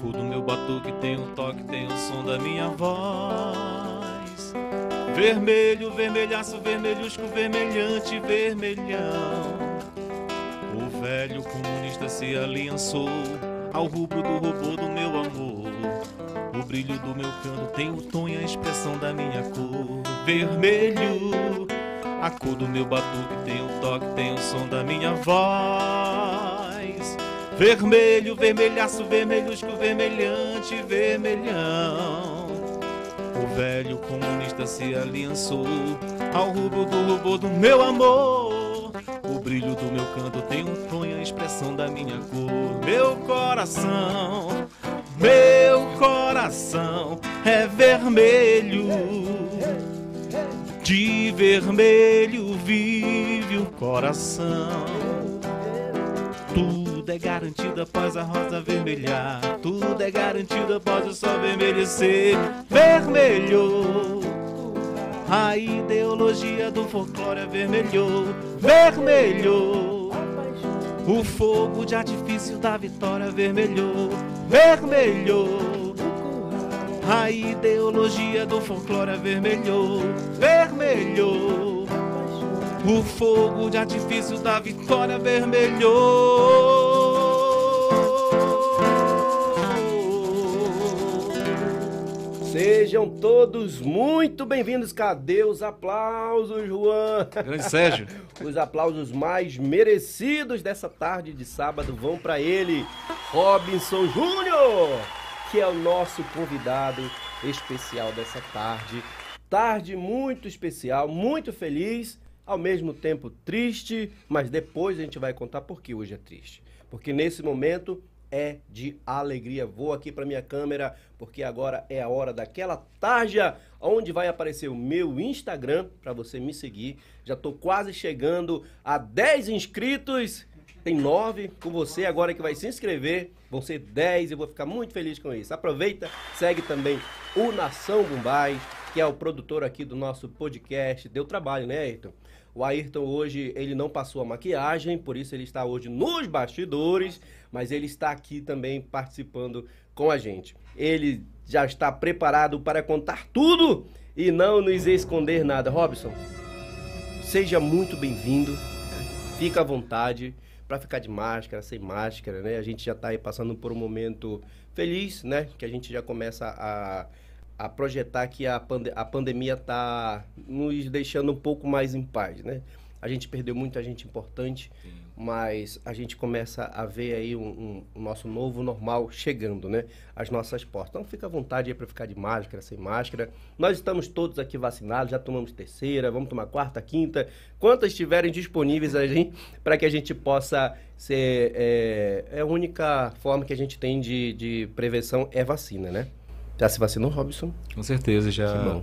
cor do meu batuque tem o toque, tem o som da minha voz. Vermelho, vermelhaço, vermelhusco, vermelhante, vermelhão. O velho comunista se aliançou ao rubro do robô do meu amor. O brilho do meu canto tem o tom e a expressão da minha cor. Vermelho, a cor do meu batuque tem o toque, tem o som da minha voz. Vermelho, vermelhaço, vermelhusco, vermelhante, vermelhão. O velho comunista se aliançou ao rubro do robô do meu amor. O brilho do meu canto tem um tom e a expressão da minha cor. Meu coração, meu coração é vermelho. De vermelho vive o coração. Tudo é garantido após a rosa vermelhar. Tudo é garantido após o sol vermelhecer. Vermelho. A ideologia do folclore avermelhou. Vermelho. O fogo de artifício da vitória vermelhou. Vermelho. A ideologia do folclore avermelhou. Vermelho. O fogo de artifício da vitória vermelhou. Sejam todos muito bem-vindos. Cadê os aplausos, Juan? Grande Sérgio. Os aplausos mais merecidos dessa tarde de sábado vão para ele, Robinson Júnior, que é o nosso convidado especial dessa tarde. Tarde muito especial, muito feliz, ao mesmo tempo triste, mas depois a gente vai contar por que hoje é triste. Porque nesse momento é de alegria. Vou aqui para minha câmera, porque agora é a hora daquela tarja onde vai aparecer o meu Instagram para você me seguir. Já estou quase chegando a 10 inscritos. Tem 9 com você agora que vai se inscrever. Vão ser 10 e eu vou ficar muito feliz com isso. Aproveita, segue também o Nação Bombay, que é o produtor aqui do nosso podcast. Deu trabalho, né, Ayrton? O Ayrton hoje, ele não passou a maquiagem, por isso ele está hoje nos bastidores, mas ele está aqui também participando com a gente. Ele já está preparado para contar tudo e não nos esconder nada. Robson, seja muito bem-vindo, fica à vontade para ficar de máscara, sem máscara, né? A gente já está aí passando por um momento feliz, né? Que a gente já começa a a projetar que a, pande a pandemia está nos deixando um pouco mais em paz, né? A gente perdeu muita gente importante, Sim. mas a gente começa a ver aí um, um, o nosso novo normal chegando, né? As nossas portas. Então fica à vontade aí para ficar de máscara, sem máscara. Nós estamos todos aqui vacinados, já tomamos terceira, vamos tomar quarta, quinta, quantas estiverem disponíveis aí para que a gente possa ser. É, é a única forma que a gente tem de, de prevenção é vacina, né? Já se vacinou, Robson? Com certeza, já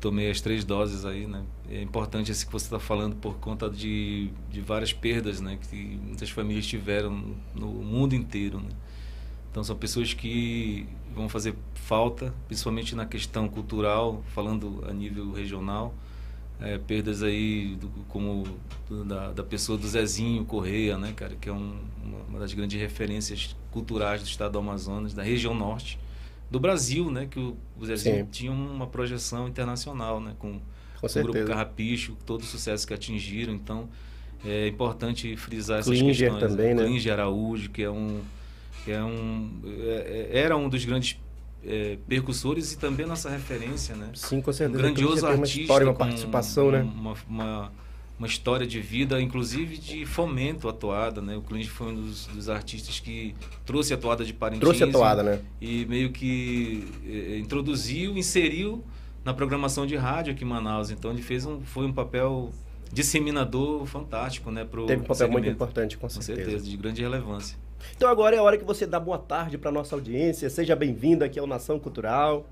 tomei as três doses aí, né? É importante esse que você está falando por conta de, de várias perdas, né? Que muitas famílias tiveram no mundo inteiro, né? Então são pessoas que vão fazer falta, principalmente na questão cultural, falando a nível regional. É, perdas aí do, como da, da pessoa do Zezinho Correia, né, cara, que é um, uma das grandes referências culturais do estado do Amazonas, da região norte do Brasil, né? Que o, o Zezinho Sim. tinha uma projeção internacional, né? Com, com o grupo Carrapicho, todo o sucesso que atingiram. Então, é importante frisar essas Klinger questões. também, né? Klinger Araújo, que é um... Que é um é, é era um dos grandes é, percussores e também nossa referência, né? Sim, com certeza. Um grandioso uma artista. História, uma participação, uma, né? Uma, uma, uma, história de vida, inclusive de fomento à toada, né? O Clint foi um dos, dos, artistas que trouxe a toada de Parintins. Trouxe a toada, né? E meio que eh, introduziu, inseriu na programação de rádio aqui em Manaus. Então ele fez um, foi um papel disseminador fantástico, né? Pro Teve um papel segmento. muito importante, com certeza. Com certeza, de grande relevância. Então agora é a hora que você dá boa tarde para nossa audiência. Seja bem-vindo aqui ao Nação Cultural.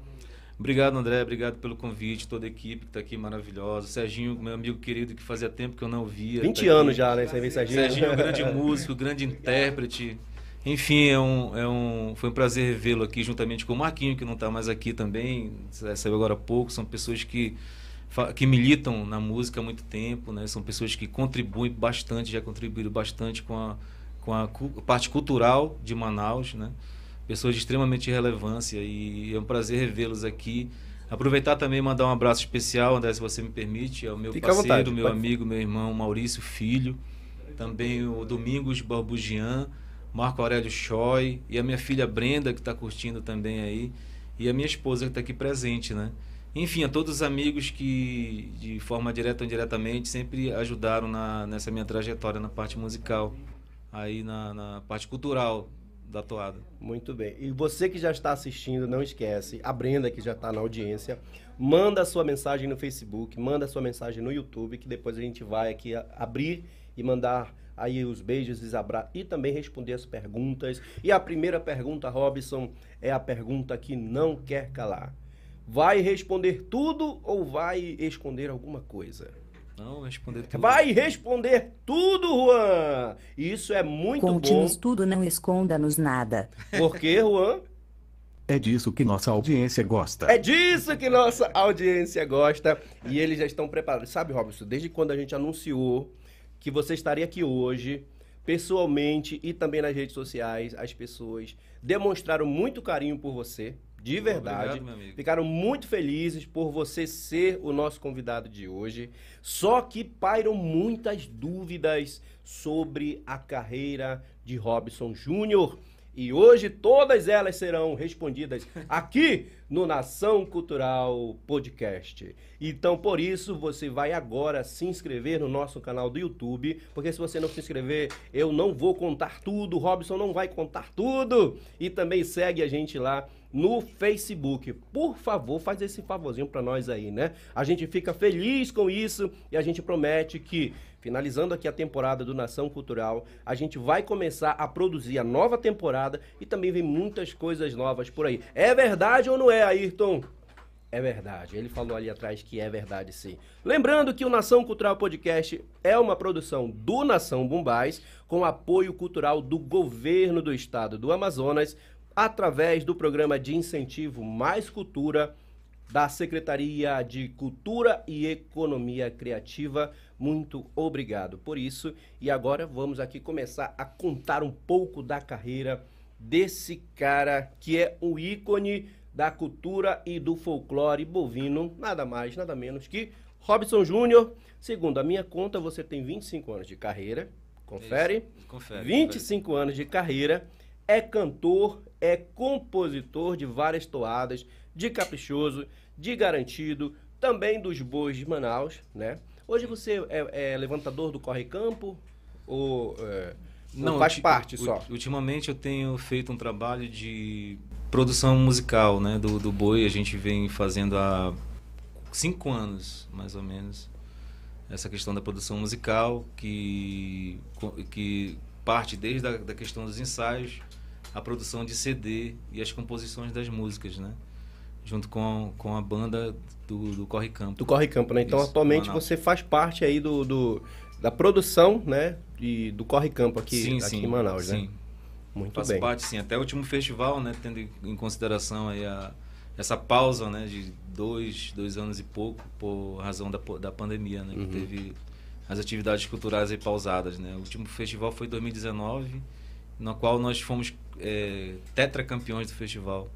Obrigado, André. Obrigado pelo convite, toda a equipe que está aqui maravilhosa. Serginho, meu amigo querido, que fazia tempo que eu não via. 20 tá anos já, né? Você vê Serginho. Serginho é um grande músico, grande intérprete. Enfim, é um, é um, foi um prazer revê-lo aqui juntamente com o Marquinho, que não está mais aqui também, saiu agora há pouco. São pessoas que, que militam na música há muito tempo, né? São pessoas que contribuem bastante, já contribuíram bastante com a, com a parte cultural de Manaus, né? Pessoas de extremamente relevância e é um prazer revê-los aqui. Aproveitar também e mandar um abraço especial, André, se você me permite, ao meu Fica parceiro, vontade, meu pode. amigo, meu irmão Maurício Filho, também o Domingos Barbugian, Marco Aurélio Choi e a minha filha Brenda, que está curtindo também aí, e a minha esposa que está aqui presente, né? Enfim, a todos os amigos que, de forma direta ou indiretamente, sempre ajudaram na, nessa minha trajetória na parte musical, aí na, na parte cultural da toada. Muito bem. E você que já está assistindo, não esquece, a Brenda que já está na audiência, manda a sua mensagem no Facebook, manda a sua mensagem no YouTube, que depois a gente vai aqui abrir e mandar aí os beijos abra e também responder as perguntas. E a primeira pergunta, Robson, é a pergunta que não quer calar. Vai responder tudo ou vai esconder alguma coisa? Não, responder tudo. Vai responder tudo, Juan! Isso é muito Conte-nos bom. tudo, não esconda-nos nada. Por quê, Juan? É disso que nossa audiência gosta. É disso que nossa audiência gosta e eles já estão preparados. Sabe, Robson, desde quando a gente anunciou que você estaria aqui hoje, pessoalmente e também nas redes sociais, as pessoas demonstraram muito carinho por você, de verdade. Obrigado. Ficaram muito felizes por você ser o nosso convidado de hoje. Só que pairam muitas dúvidas sobre a carreira de Robson Júnior. E hoje todas elas serão respondidas aqui no Nação Cultural Podcast. Então, por isso, você vai agora se inscrever no nosso canal do YouTube, porque se você não se inscrever, eu não vou contar tudo, o Robson não vai contar tudo. E também segue a gente lá no Facebook. Por favor, faz esse favorzinho pra nós aí, né? A gente fica feliz com isso e a gente promete que finalizando aqui a temporada do Nação Cultural, a gente vai começar a produzir a nova temporada e também vem muitas coisas novas por aí. É verdade ou não é, Ayrton? É verdade. Ele falou ali atrás que é verdade, sim. Lembrando que o Nação Cultural Podcast é uma produção do Nação Bumbás, com apoio cultural do governo do estado do Amazonas, através do programa de incentivo Mais Cultura da Secretaria de Cultura e Economia Criativa. Muito obrigado por isso. E agora vamos aqui começar a contar um pouco da carreira desse cara que é um ícone da cultura e do folclore bovino, nada mais, nada menos que Robson Júnior. Segundo a minha conta, você tem 25 anos de carreira. Confere? Isso, Confere. 25 anos de carreira, é cantor, é compositor de várias toadas, de Caprichoso, de Garantido, também dos Bois de Manaus, né? Hoje você é, é levantador do Corre Campo ou é, não, faz ulti- parte só? Ultimamente eu tenho feito um trabalho de produção musical, né, do, do boi. A gente vem fazendo há cinco anos, mais ou menos, essa questão da produção musical, que, que parte desde a da questão dos ensaios, a produção de CD e as composições das músicas, né? Junto com, com a banda do, do Corre Campo. Do Corre Campo, né? Então Isso, atualmente você faz parte aí do, do- da produção, né? De, do Corre Campo aqui, sim, aqui sim, em Manaus, sim. né? Muito Faço bem. parte, sim. Até o último festival, né? Tendo em consideração aí a, essa pausa, né? De dois, dois anos e pouco, por razão da, da pandemia, né? Uhum. Que teve as atividades culturais aí pausadas, né? O último festival foi em 2019, no qual nós fomos é, tetracampeões do festival.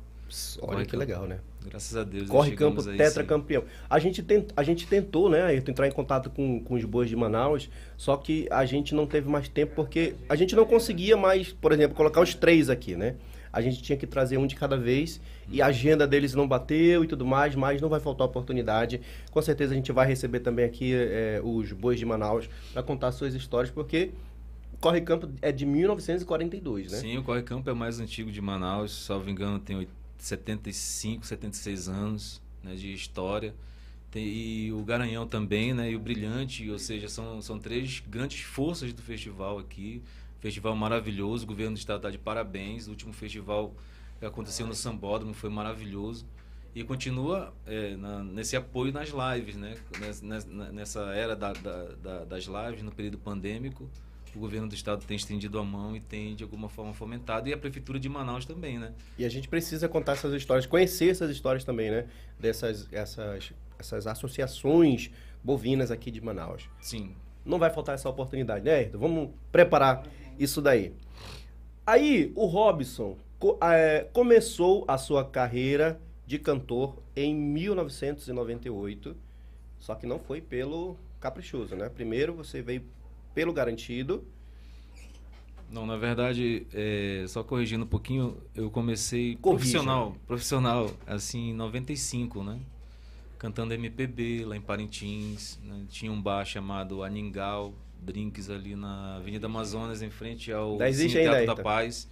Olha Corre que legal, né? Graças a Deus. Corre Campo tetracampeão. A gente, tent, a gente tentou, né, Ayrton, entrar em contato com, com os bois de Manaus, só que a gente não teve mais tempo porque a gente não conseguia mais, por exemplo, colocar os três aqui, né? A gente tinha que trazer um de cada vez e a agenda deles não bateu e tudo mais, mas não vai faltar oportunidade. Com certeza a gente vai receber também aqui eh, os bois de Manaus para contar suas histórias, porque Corre Campo é de 1942, né? Sim, o Corre Campo é o mais antigo de Manaus, salvo engano, tem oit- 75, 76 anos né, de história. Tem, e o Garanhão também, né? E o Brilhante, ou seja, são, são três grandes forças do festival aqui. Festival maravilhoso, o governo do estado está de parabéns. O último festival que aconteceu no Sambódromo foi maravilhoso. E continua é, na- nesse apoio nas lives, né? Nes- nes- Nessa era da- da- da- das lives, no período pandêmico, o governo do estado tem estendido a mão e tem, de alguma forma, fomentado. E a prefeitura de Manaus também, né? E a gente precisa contar essas histórias, conhecer essas histórias também, né? Dessas essas, essas associações bovinas aqui de Manaus. Sim. Não vai faltar essa oportunidade, né, Ayrton? Vamos preparar isso daí. Aí, o Robson, é, começou a sua carreira de cantor em 1998, só que não foi pelo Caprichoso, né? Primeiro você veio pelo Garantido. Não, na verdade, é, só corrigindo um pouquinho, eu comecei Corrija. profissional, profissional, assim, em 95, né? Cantando MPB lá em Parintins, né? tinha um bar chamado Aningal Drinks ali na Avenida Amazonas, em frente ao Teatro da? Paz,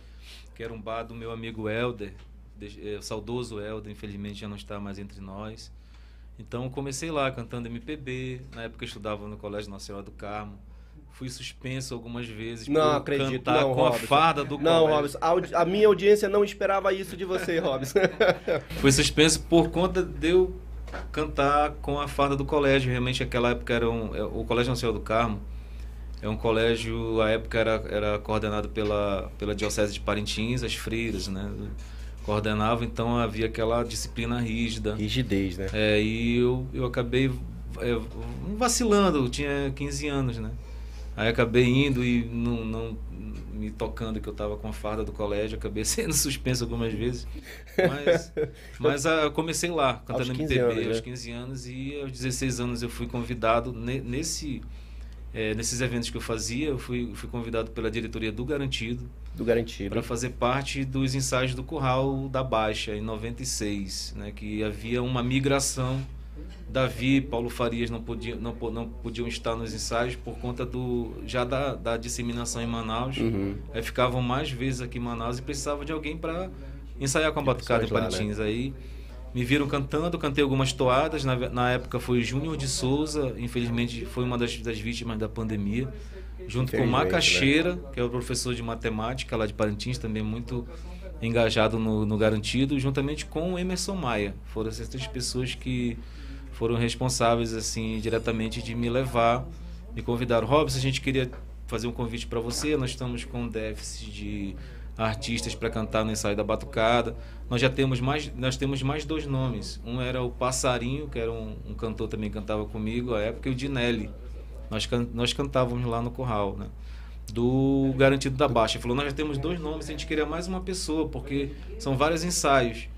que era um bar do meu amigo Helder, de- é, o saudoso Helder, infelizmente já não está mais entre nós. Então comecei lá cantando MPB, na época eu estudava no Colégio Nacional do Carmo. Fui suspenso algumas vezes Não por acredito, cantar não, com a Robson. farda do Não, colégio. Robson, a, a minha audiência não esperava isso de você, Robson. Fui suspenso por conta de eu cantar com a farda do colégio. Realmente, aquela época era um, é, o Colégio Nacional do Carmo. É um colégio, a época era, era coordenado pela, pela Diocese de Parintins, as freiras, né? Coordenava, então havia aquela disciplina rígida. Rigidez, né? É, e eu, eu acabei é, vacilando, eu tinha 15 anos, né? Aí acabei indo e não, não me tocando que eu tava com a farda do colégio, acabei sendo suspenso algumas vezes. Mas, mas ah, eu comecei lá, cantando Aos 15 MPB anos, aos né? 15 anos e aos 16 anos eu fui convidado ne- nesse é, nesses eventos que eu fazia, eu fui, fui convidado pela diretoria do Garantido Do Garantido. para fazer parte dos ensaios do Curral da Baixa em 96, né, que havia uma migração. Davi e Paulo Farias não podiam, não, não podiam estar nos ensaios por conta do já da, da disseminação em Manaus. Uhum. Aí ficavam mais vezes aqui em Manaus e precisava de alguém para ensaiar com a batucada em Parintins. Aí me viram cantando, cantei algumas toadas. Na, na época foi Júnior de Souza, infelizmente foi uma das, das vítimas da pandemia. Junto com né? Macaxeira, que é o professor de matemática lá de Parintins, também muito engajado no, no Garantido, juntamente com o Emerson Maia. Foram essas três pessoas que foram responsáveis, assim, diretamente de me levar, me convidaram. Robson, a gente queria fazer um convite para você, nós estamos com um déficit de artistas para cantar no ensaio da Batucada. Nós já temos mais, nós temos mais dois nomes. Um era o Passarinho, que era um, um cantor também que cantava comigo à época, e o Dinelli. Nós, nós cantávamos lá no Curral, né? Do Garantido da Baixa. Ele falou, nós já temos dois nomes, a gente queria mais uma pessoa, porque são vários ensaios.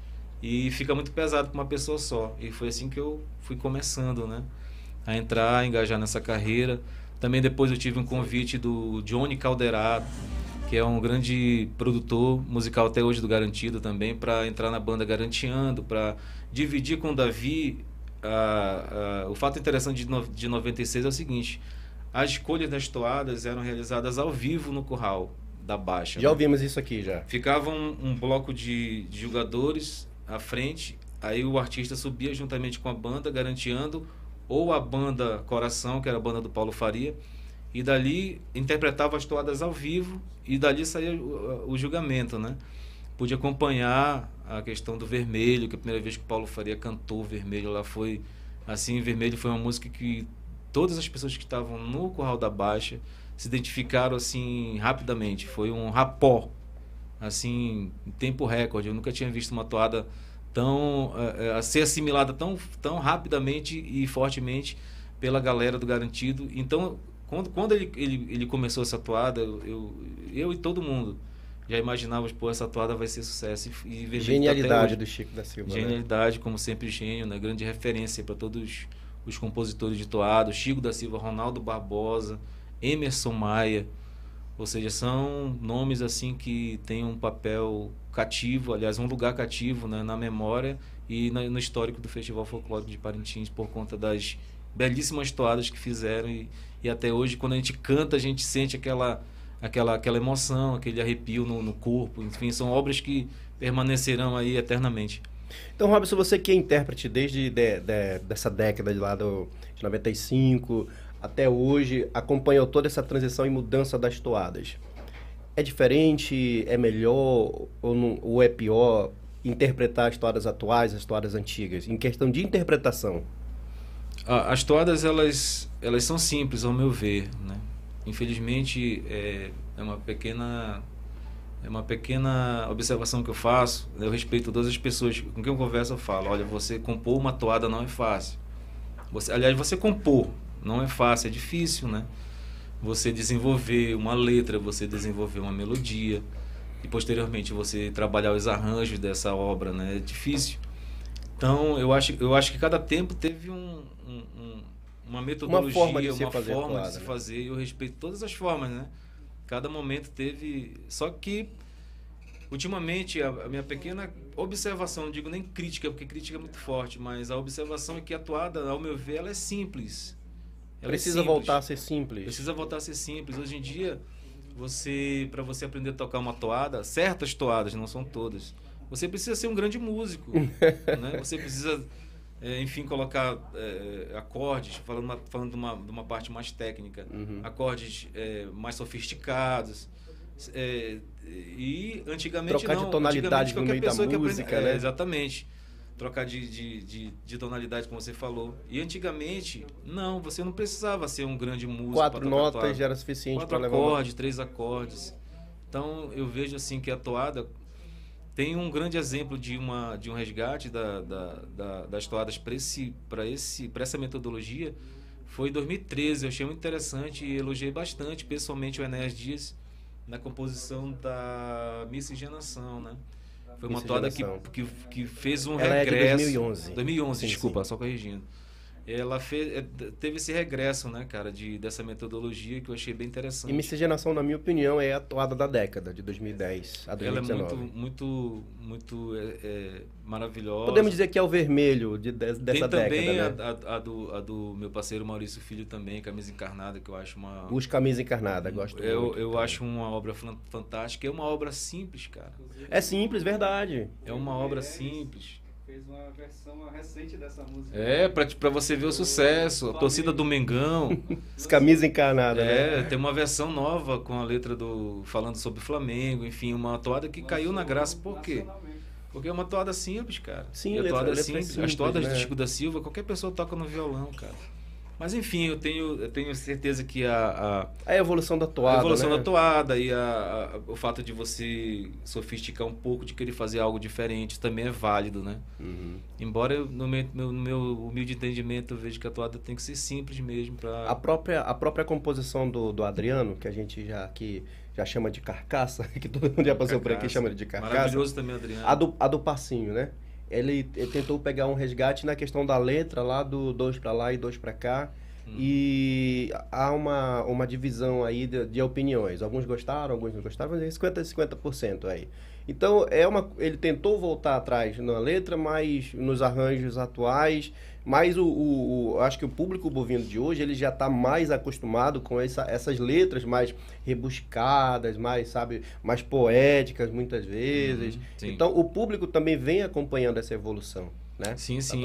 E fica muito pesado para uma pessoa só. E foi assim que eu fui começando, né? A entrar, a engajar nessa carreira. Também depois eu tive um convite do Johnny Calderado, que é um grande produtor musical até hoje do Garantido também, para entrar na banda Garantiando, para dividir com o Davi. o fato interessante de, no, de 96 é o seguinte: as escolhas das toadas eram realizadas ao vivo no curral da Baixa. Já né? ouvimos isso aqui já. Ficava um, um bloco de, de jogadores à frente, aí o artista subia juntamente com a banda, garantindo ou a banda Coração, que era a banda do Paulo Faria, e dali interpretava as toadas ao vivo e dali saía o, o julgamento, né? Pude acompanhar a questão do Vermelho, que a primeira vez que o Paulo Faria cantou Vermelho lá foi assim, Vermelho foi uma música que todas as pessoas que estavam no Curral da Baixa se identificaram assim rapidamente, foi um rapó assim, em tempo recorde. Eu nunca tinha visto uma toada tão eh, eh, a ser assimilada tão, tão rapidamente e fortemente pela galera do Garantido. Então, quando, quando ele, ele, ele começou essa toada, eu, eu, e todo mundo já imaginávamos, pô, essa toada vai ser sucesso. E, e tá Genialidade do Chico da Silva. né? Genialidade, como sempre, gênio, né? grande referência para todos os compositores de toado, Chico da Silva, Ronaldo Barbosa, Emerson Maia, ou seja, são nomes assim que têm um papel cativo, aliás, um lugar cativo né? na memória e na- no histórico do Festival Folclórico de Parintins por conta das belíssimas toadas que fizeram e, e até hoje quando a gente canta a gente sente aquela aquela aquela emoção, aquele arrepio no, no corpo, enfim, são obras que permanecerão aí eternamente. Então, Robson, você que é intérprete desde de- de- dessa década de lá do, de 95 até hoje, acompanhou toda essa transição e mudança das toadas. É diferente, é melhor ou, não- ou é pior interpretar as toadas atuais, as toadas antigas, em questão de interpretação? As toadas elas elas são simples ao meu ver, né? Infelizmente é, é uma pequena é uma pequena observação que eu faço. Eu respeito todas as pessoas com quem eu converso. Eu falo, olha, você compor uma toada não é fácil. Você, aliás, você compor não é fácil, é difícil, né? Você desenvolver uma letra, você desenvolver uma melodia, e posteriormente você trabalhar os arranjos dessa obra, né? É difícil. Então, eu acho, eu acho que cada tempo teve um, um- um- uma metodologia, forma de se uma fazer forma de se né? fazer. E eu respeito todas as formas, né? Cada momento teve. Só que, ultimamente, a, a minha pequena observação, não digo nem crítica, porque crítica é muito forte, mas a observação é que a toada, ao meu ver, ela é simples. Ela é Precisa simples. voltar a ser simples. Precisa voltar a ser simples. Hoje em dia, você para você aprender a tocar uma toada, certas toadas, não são todas, você precisa ser um grande músico. né? Você precisa, é, enfim, colocar é, acordes, falando, uma, falando de, uma, de uma parte mais técnica, Uhum. acordes é, mais sofisticados. é, e antigamente Trocar de não. tonalidade Antigamente, no meio da que aprende- música, é, né? Exatamente. Trocar de, de, de, de tonalidade, como você falou. E antigamente, não, você não precisava ser um grande músico. Quatro notas já era suficiente Quatro para levar uma... acordes, três acordes. Então eu vejo assim que a toada tem um grande exemplo de, uma, de um resgate da, da, da- das toadas para esse, pra esse, pra essa metodologia. Foi em 2013, eu achei muito interessante e elogiei bastante pessoalmente o Enéas Dias na composição da Miscigenação, né? Foi uma toada que, que, que fez um Ela é de regresso. 2011. 2011, Sim, desculpa, sim. só corrigindo. Ela fez, é, teve esse regresso, né, cara, de, dessa metodologia que eu achei bem interessante. E Miscigenação, na minha opinião, é a toada da década, de 2010 a Ela é 2019. muito, muito, muito é, é, maravilhosa. Podemos dizer que é o vermelho de, de- Tem dessa também década, a, né? a- a do, a do meu parceiro Maurício Filho também, Camisa Encarnada, que eu acho uma... Os Camisa Encarnada, gosto eu, muito. eu também. acho uma obra fan- fantástica. É uma obra simples, cara. É simples, verdade. É uma obra simples. Fez uma versão recente dessa música. É, pra, pra você ver o sucesso. A torcida do Mengão. Os Camisa Encarnada, né? É, tem uma versão nova com a letra do. falando sobre o Flamengo, enfim, uma toada que caiu na graça. Por quê? Porque é uma toada simples, cara. Sim, E a letra- toada letra simples. simples, As toadas né? do Chico da Silva, qualquer pessoa toca no violão, cara. Mas enfim, eu tenho, eu tenho certeza que a, A evolução da a, toada, a evolução né? da toada e a, a- o fato de você sofisticar um pouco, de querer fazer algo diferente, também é válido, né? Uhum. Embora eu, no, meu, no meu humilde entendimento eu vejo que a toada tem que ser simples mesmo para A própria, a própria composição do, do Adriano, que a gente já, aqui já chama de carcaça, que todo mundo já passou por aqui chama de carcaça. Maravilhoso também, Adriano. A do, a do passinho, né? Ele, ele tentou pegar um resgate na questão da letra lá do dois pra lá e dois pra cá. Hum. E há uma, uma divisão aí de, de opiniões. Alguns gostaram, alguns não gostaram, mas é 50 a 50% aí. Então, é uma, ele tentou voltar atrás na letra, mas nos arranjos atuais. Mas o, o, o- acho que o público bovino de hoje ele já está mais acostumado com essa, essas letras mais rebuscadas, mais, sabe, mais poéticas muitas vezes. Uhum, então, o público também vem acompanhando essa evolução, né? Sim, sim.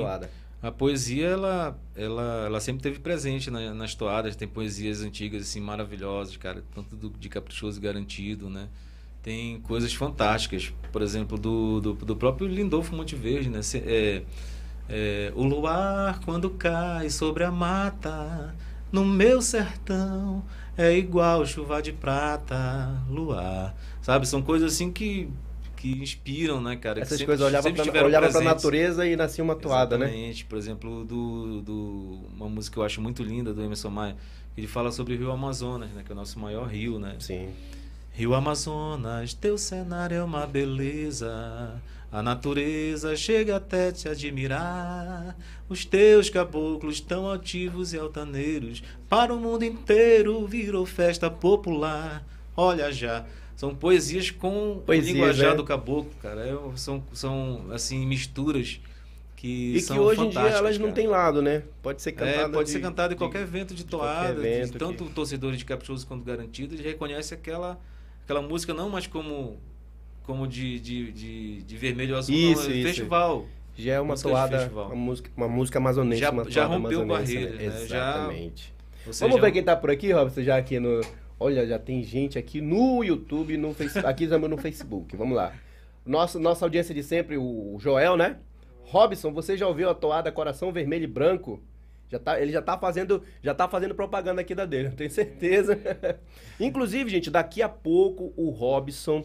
A poesia, ela, ela, ela sempre teve presente na- nas toadas. Tem poesias antigas, assim, maravilhosas, cara. Tanto do, de Caprichoso e Garantido, né? Tem coisas fantásticas. Por exemplo, do, do, do próprio Lindolfo Monteverde, né? Se- é, é, o luar, quando cai sobre a mata, no meu sertão, é igual chuva de prata, luar. Sabe? São coisas assim que, que inspiram, né, cara? Essas sempre- coisas olhava para olhava a presentes. natureza e nascia uma toada, né? Exatamente. Por exemplo, do, do, uma música que eu acho muito linda do Emerson Maia, que ele fala sobre o Rio Amazonas, né? Que é o nosso maior rio, né? Sim. Rio Amazonas, teu cenário é uma beleza. A natureza chega até te admirar. Os teus caboclos tão altivos e altaneiros. Para o mundo inteiro virou festa popular. Olha já. São poesias com Poesias, o linguajar né? do caboclo, cara. É, são, são, assim, misturas que E são que hoje em dia elas não cara. têm lado, né? Pode ser cantada. É, pode de- ser cantado em de- qualquer evento de toada, de- evento tanto que- torcedores de Caprichoso quanto Garantido, eles reconhecem aquela, aquela música não mais como, como de, de, de, de vermelho azul, Isso, não, é isso. festival. Já é uma música toada, uma música, uma música amazonense, Já- uma já toada rompeu amazonense, barreiras, né? Já- Exatamente. Seja, Vamos ver quem tá por aqui, Robson, já aqui no... Olha, já tem gente aqui no YouTube, no Facebook, aqui também no Facebook. Vamos lá. Nossa, nossa audiência de sempre, o Joel, né? Robson, você já ouviu a toada Coração Vermelho e Branco? Já tá, ele já tá fazendo, já tá fazendo propaganda aqui da dele, eu tenho certeza. Inclusive, gente, daqui a pouco o Robson,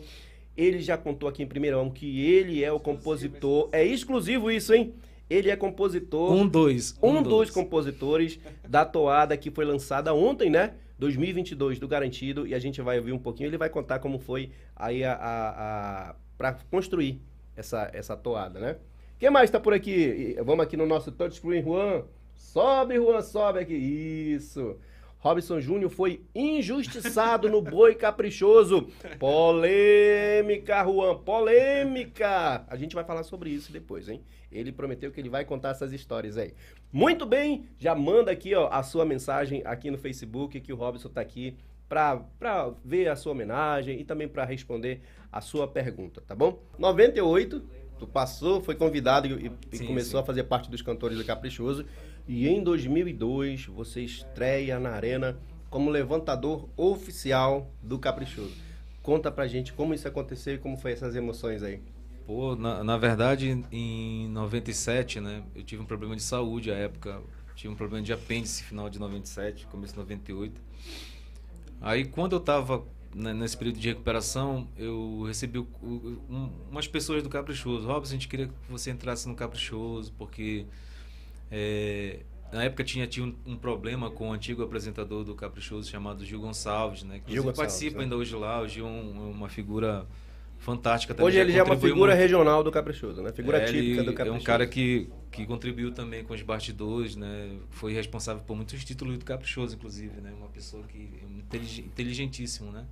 ele já contou aqui em primeira mão que ele é o compositor. É exclusivo isso, hein? Ele é compositor Um, dois. um dos compositores da toada que foi lançada ontem, né? 2022 do Garantido e a gente vai ouvir um pouquinho. Ele vai contar como foi aí a, a, a para construir essa, essa toada, né? Quem mais está por aqui? Vamos aqui no nosso touchscreen, Juan. Sobe, Juan, sobe aqui. Isso. Robson Júnior foi injustiçado no boi caprichoso. Polêmica, Juan, polêmica. A gente vai falar sobre isso depois, hein? Ele prometeu que ele vai contar essas histórias aí. Muito bem, já manda aqui ó, a sua mensagem aqui no Facebook que o Robson tá aqui para ver a sua homenagem e também para responder a sua pergunta, tá bom? 98, tu passou, foi convidado e, e Sim, começou sim. a fazer parte dos cantores do Caprichoso. E em 2002 você estreia na arena como levantador oficial do Caprichoso. Conta pra gente como isso aconteceu e como foi essas emoções aí. Pô, na, na verdade, em 97, né, eu tive um problema de saúde à época. Tive um problema de apêndice final de 97, começo de 98. Aí, quando eu tava né, nesse período de recuperação, eu recebi o- o- um- umas pessoas do Caprichoso. Robson, a gente queria que você entrasse no Caprichoso, porque é, na época tinha, tinha um, um problema com o antigo apresentador do Caprichoso chamado Gil Gonçalves, né? Que Gil Gonçalves, participa né? ainda hoje lá. O Gil é um- uma figura fantástica também. Hoje ele já é uma figura muito. regional do Caprichoso, né? Figura É, típica do Caprichoso. É um cara que, que contribuiu também com os bastidores, né? Foi responsável por muitos títulos do Caprichoso, inclusive, né? Uma pessoa que é intelig- inteligentíssimo, né?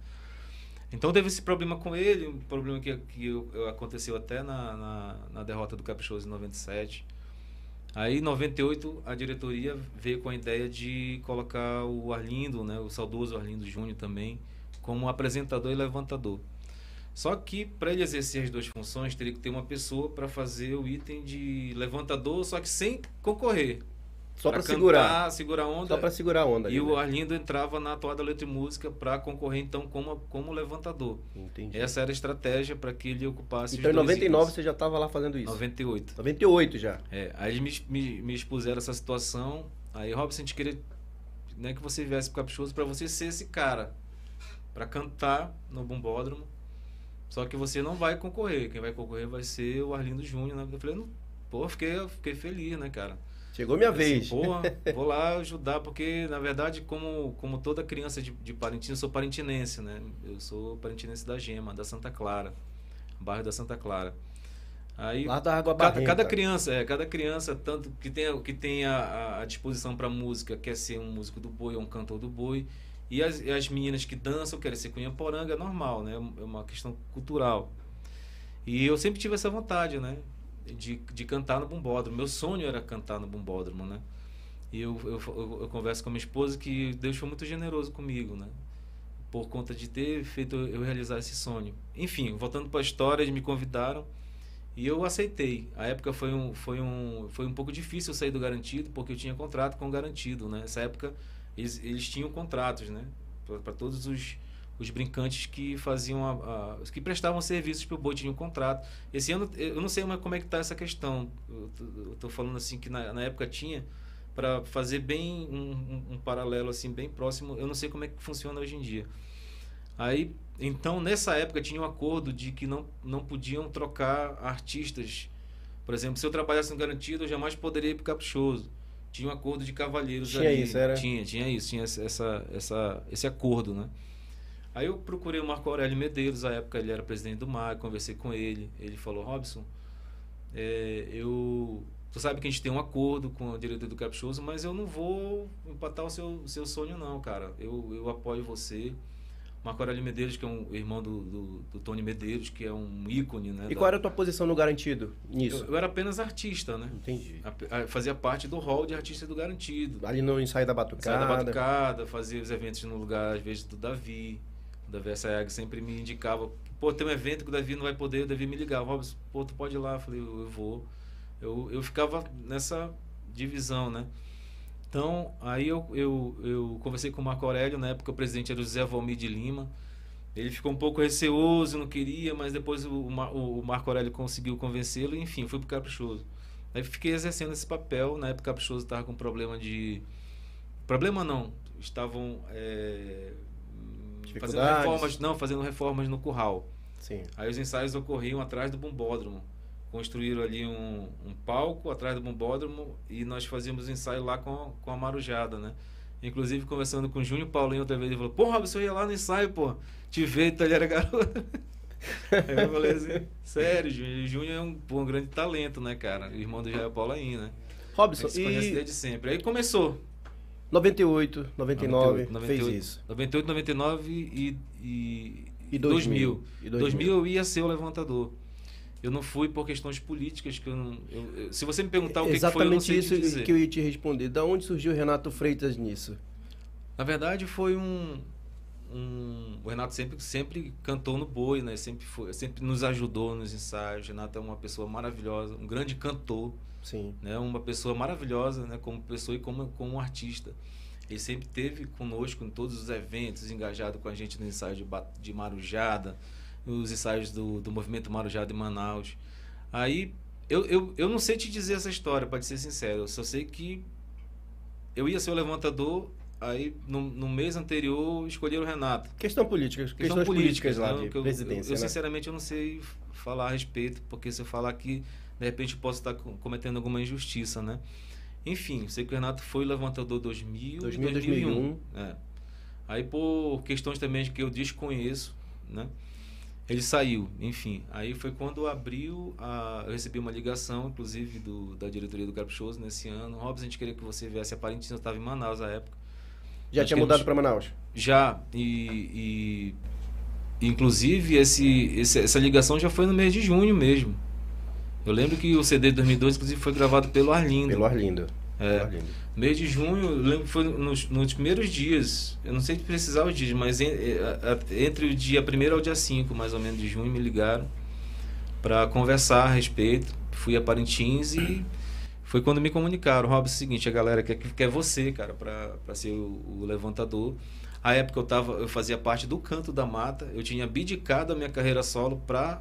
Então teve esse problema com ele, um problema que, que eu- eu- aconteceu até na, na, na derrota do Caprichoso em 97. Aí em 98 a diretoria veio com a ideia de colocar o Arlindo, né, o saudoso Arlindo Júnior também, como apresentador e levantador. Só que para ele exercer as duas funções, teria que ter uma pessoa para fazer o item de levantador, só que sem concorrer. Só pra cantar, segurar. segurar onda. Só pra segurar a onda. E ali, o né? Arlindo entrava na toada letra e música para concorrer então como, como levantador. Entendi. Essa era a estratégia para que ele ocupasse Então em os dois 99 itens. você já tava lá fazendo isso. 98. 98 já. É, aí eles me, me, me expuseram essa situação. Aí, Robson, a gente queria né, que você viesse pro Caprichoso para você ser esse cara. para cantar no Bombódromo. Só que você não vai concorrer. Quem vai concorrer vai ser o Arlindo Júnior. Né? Eu falei, não, pô, fiquei, fiquei feliz, né, cara? Chegou minha Assim, vez. vou lá ajudar, porque, na verdade, como, como toda criança de, de Parintins, eu sou parintinense, né? Eu sou parintinense da Gema, da Santa Clara, bairro da Santa Clara. Aí, Lá da Água cada, cada criança, é, cada criança, tanto que tem, que tem a, a- disposição para música, quer ser um músico do boi ou um cantor do boi. E as, as meninas que dançam querem ser cunha poranga, é normal, né? É uma questão cultural. E eu sempre tive essa vontade, né? De, de cantar no bumbódromo. Meu sonho era cantar no bumbódromo, né? E eu, eu, eu, eu converso com a minha esposa que Deus foi muito generoso comigo, né? Por conta de ter feito eu realizar esse sonho. Enfim, voltando para a história, eles me convidaram e eu aceitei. A época foi um, foi um, foi um pouco difícil eu sair do garantido, porque eu tinha contrato com o garantido, né? Nessa época eles, eles tinham contratos, né? Para todos os, os brincantes que faziam a, a- que prestavam serviços para o boi tinham um contrato. Esse ano eu não sei como é que está essa questão. Eu tô falando assim que na, na época tinha para fazer bem um, um- um paralelo assim bem próximo. Eu não sei como é que funciona hoje em dia. Aí, então nessa época tinha um acordo de que não não podiam trocar artistas. Por exemplo, se eu trabalhasse no garantido, eu jamais poderia ir para Caprichoso. Tinha um acordo de cavalheiros Tinha ali. isso, era? Tinha, tinha isso, tinha essa, essa, esse acordo, né? Aí eu procurei o Marco Aurélio Medeiros, à época ele era presidente do MAG, conversei com ele. Ele falou, Robson, é, eu. Tu sabe que a gente tem um acordo com o diretor do Caprichoso, mas eu não vou empatar o seu, seu sonho, não, cara. Eu, eu apoio você. Marco Aurélio Medeiros, que é um irmão do, do, do Tony Medeiros, que é um ícone, né? E da- qual era a tua posição no garantido nisso? eu, eu era apenas artista, né? Entendi. A- a- Fazia parte do hall de artista do Garantido. Ali no ensaio da batucada. da batucada, fazia os eventos no lugar, às vezes, do Davi. O Davi Assayag sempre me indicava, pô, tem um evento que o Davi não vai poder, o Davi me ligava, Robson, pô, tu pode ir lá? Eu falei, eu, eu vou. Eu, eu ficava nessa divisão, né? Então, aí eu, eu, eu conversei com o Marco Aurélio, na época o presidente era o José Valmir de Lima. Ele ficou um pouco receoso, não queria, mas depois o, o Marco Aurélio conseguiu convencê-lo, enfim, fui pro Caprichoso. Aí fiquei exercendo esse papel, na época o Caprichoso estava com problema de... Problema não, estavam é, fazendo reformas, não, fazendo reformas no curral. Sim. Aí os ensaios ocorriam atrás do bombódromo. Construíram ali um, um palco atrás do bombódromo e nós fazíamos ensaio lá com, com a marujada, né? Inclusive, conversando com o Júnior Paulinho outra vez, ele falou, pô, Robson, eu ia lá no ensaio, pô, te ver, então ele era garoto. Aí eu falei assim, sério, Júnior, Júnior é um, pô, um grande talento, né, cara? O irmão do Jair Paulaim, né? A Robson, gente se conhece e desde sempre. Aí começou. 98, 99, 98, fez isso. 98, 99 e, e, E 2000. 2000. E 2000 eu ia ser o levantador. Eu não fui por questões políticas que eu não. eu- se você me perguntar o que, que foi, eu não Exatamente sei isso dizer. que eu ia te responder. Da onde surgiu o Renato Freitas nisso? Na verdade, foi um, um- O Renato sempre, sempre cantou no boi, né? Sempre, foi, sempre nos ajudou nos ensaios. O Renato é uma pessoa maravilhosa, um grande cantor, Sim. né? Uma pessoa maravilhosa, né? Como pessoa e como, como um artista. Ele sempre esteve conosco em todos os eventos, engajado com a gente no ensaio de, de Marujada, nos ensaios do, do movimento Marujada em Manaus. Aí, eu, eu, eu não sei te dizer essa história, pode ser sincero. Eu só sei que eu ia ser o levantador, aí no, no mês anterior escolheram o Renato. Questão política, Questão questões políticas lá né? de Que eu, presidência, eu, eu, né? sinceramente eu não sei falar a respeito, porque se eu falar aqui, de repente posso estar co- cometendo alguma injustiça, né? Enfim, sei que o Renato foi levantador 2000, 2000, 2001. É. Aí por questões também que eu desconheço, né? Ele saiu, enfim. Aí foi quando abriu, a, eu recebi uma ligação, inclusive, do, da diretoria do Caprichoso nesse ano. Robson, a gente queria que você viesse a Parintins, eu estava em Manaus à época. Já Nós tinha mudado para Manaus? Já, e, e inclusive esse, esse- essa ligação já foi no mês de junho mesmo. Eu lembro que o CD de 2002, inclusive, foi gravado pelo Arlindo. Pelo Arlindo. É. Pelo Arlindo. Mês de junho, eu lembro que foi nos, nos primeiros dias, eu não sei precisar os dias, mas en- a- entre o dia 1 ao dia 5, mais ou menos, de junho, me ligaram para conversar a respeito. Fui a Parintins e foi quando me comunicaram, Robson, é o seguinte, a galera quer, quer você, cara, para ser o, o levantador. A época eu, tava, eu fazia parte do Canto da Mata, eu tinha abdicado a minha carreira solo para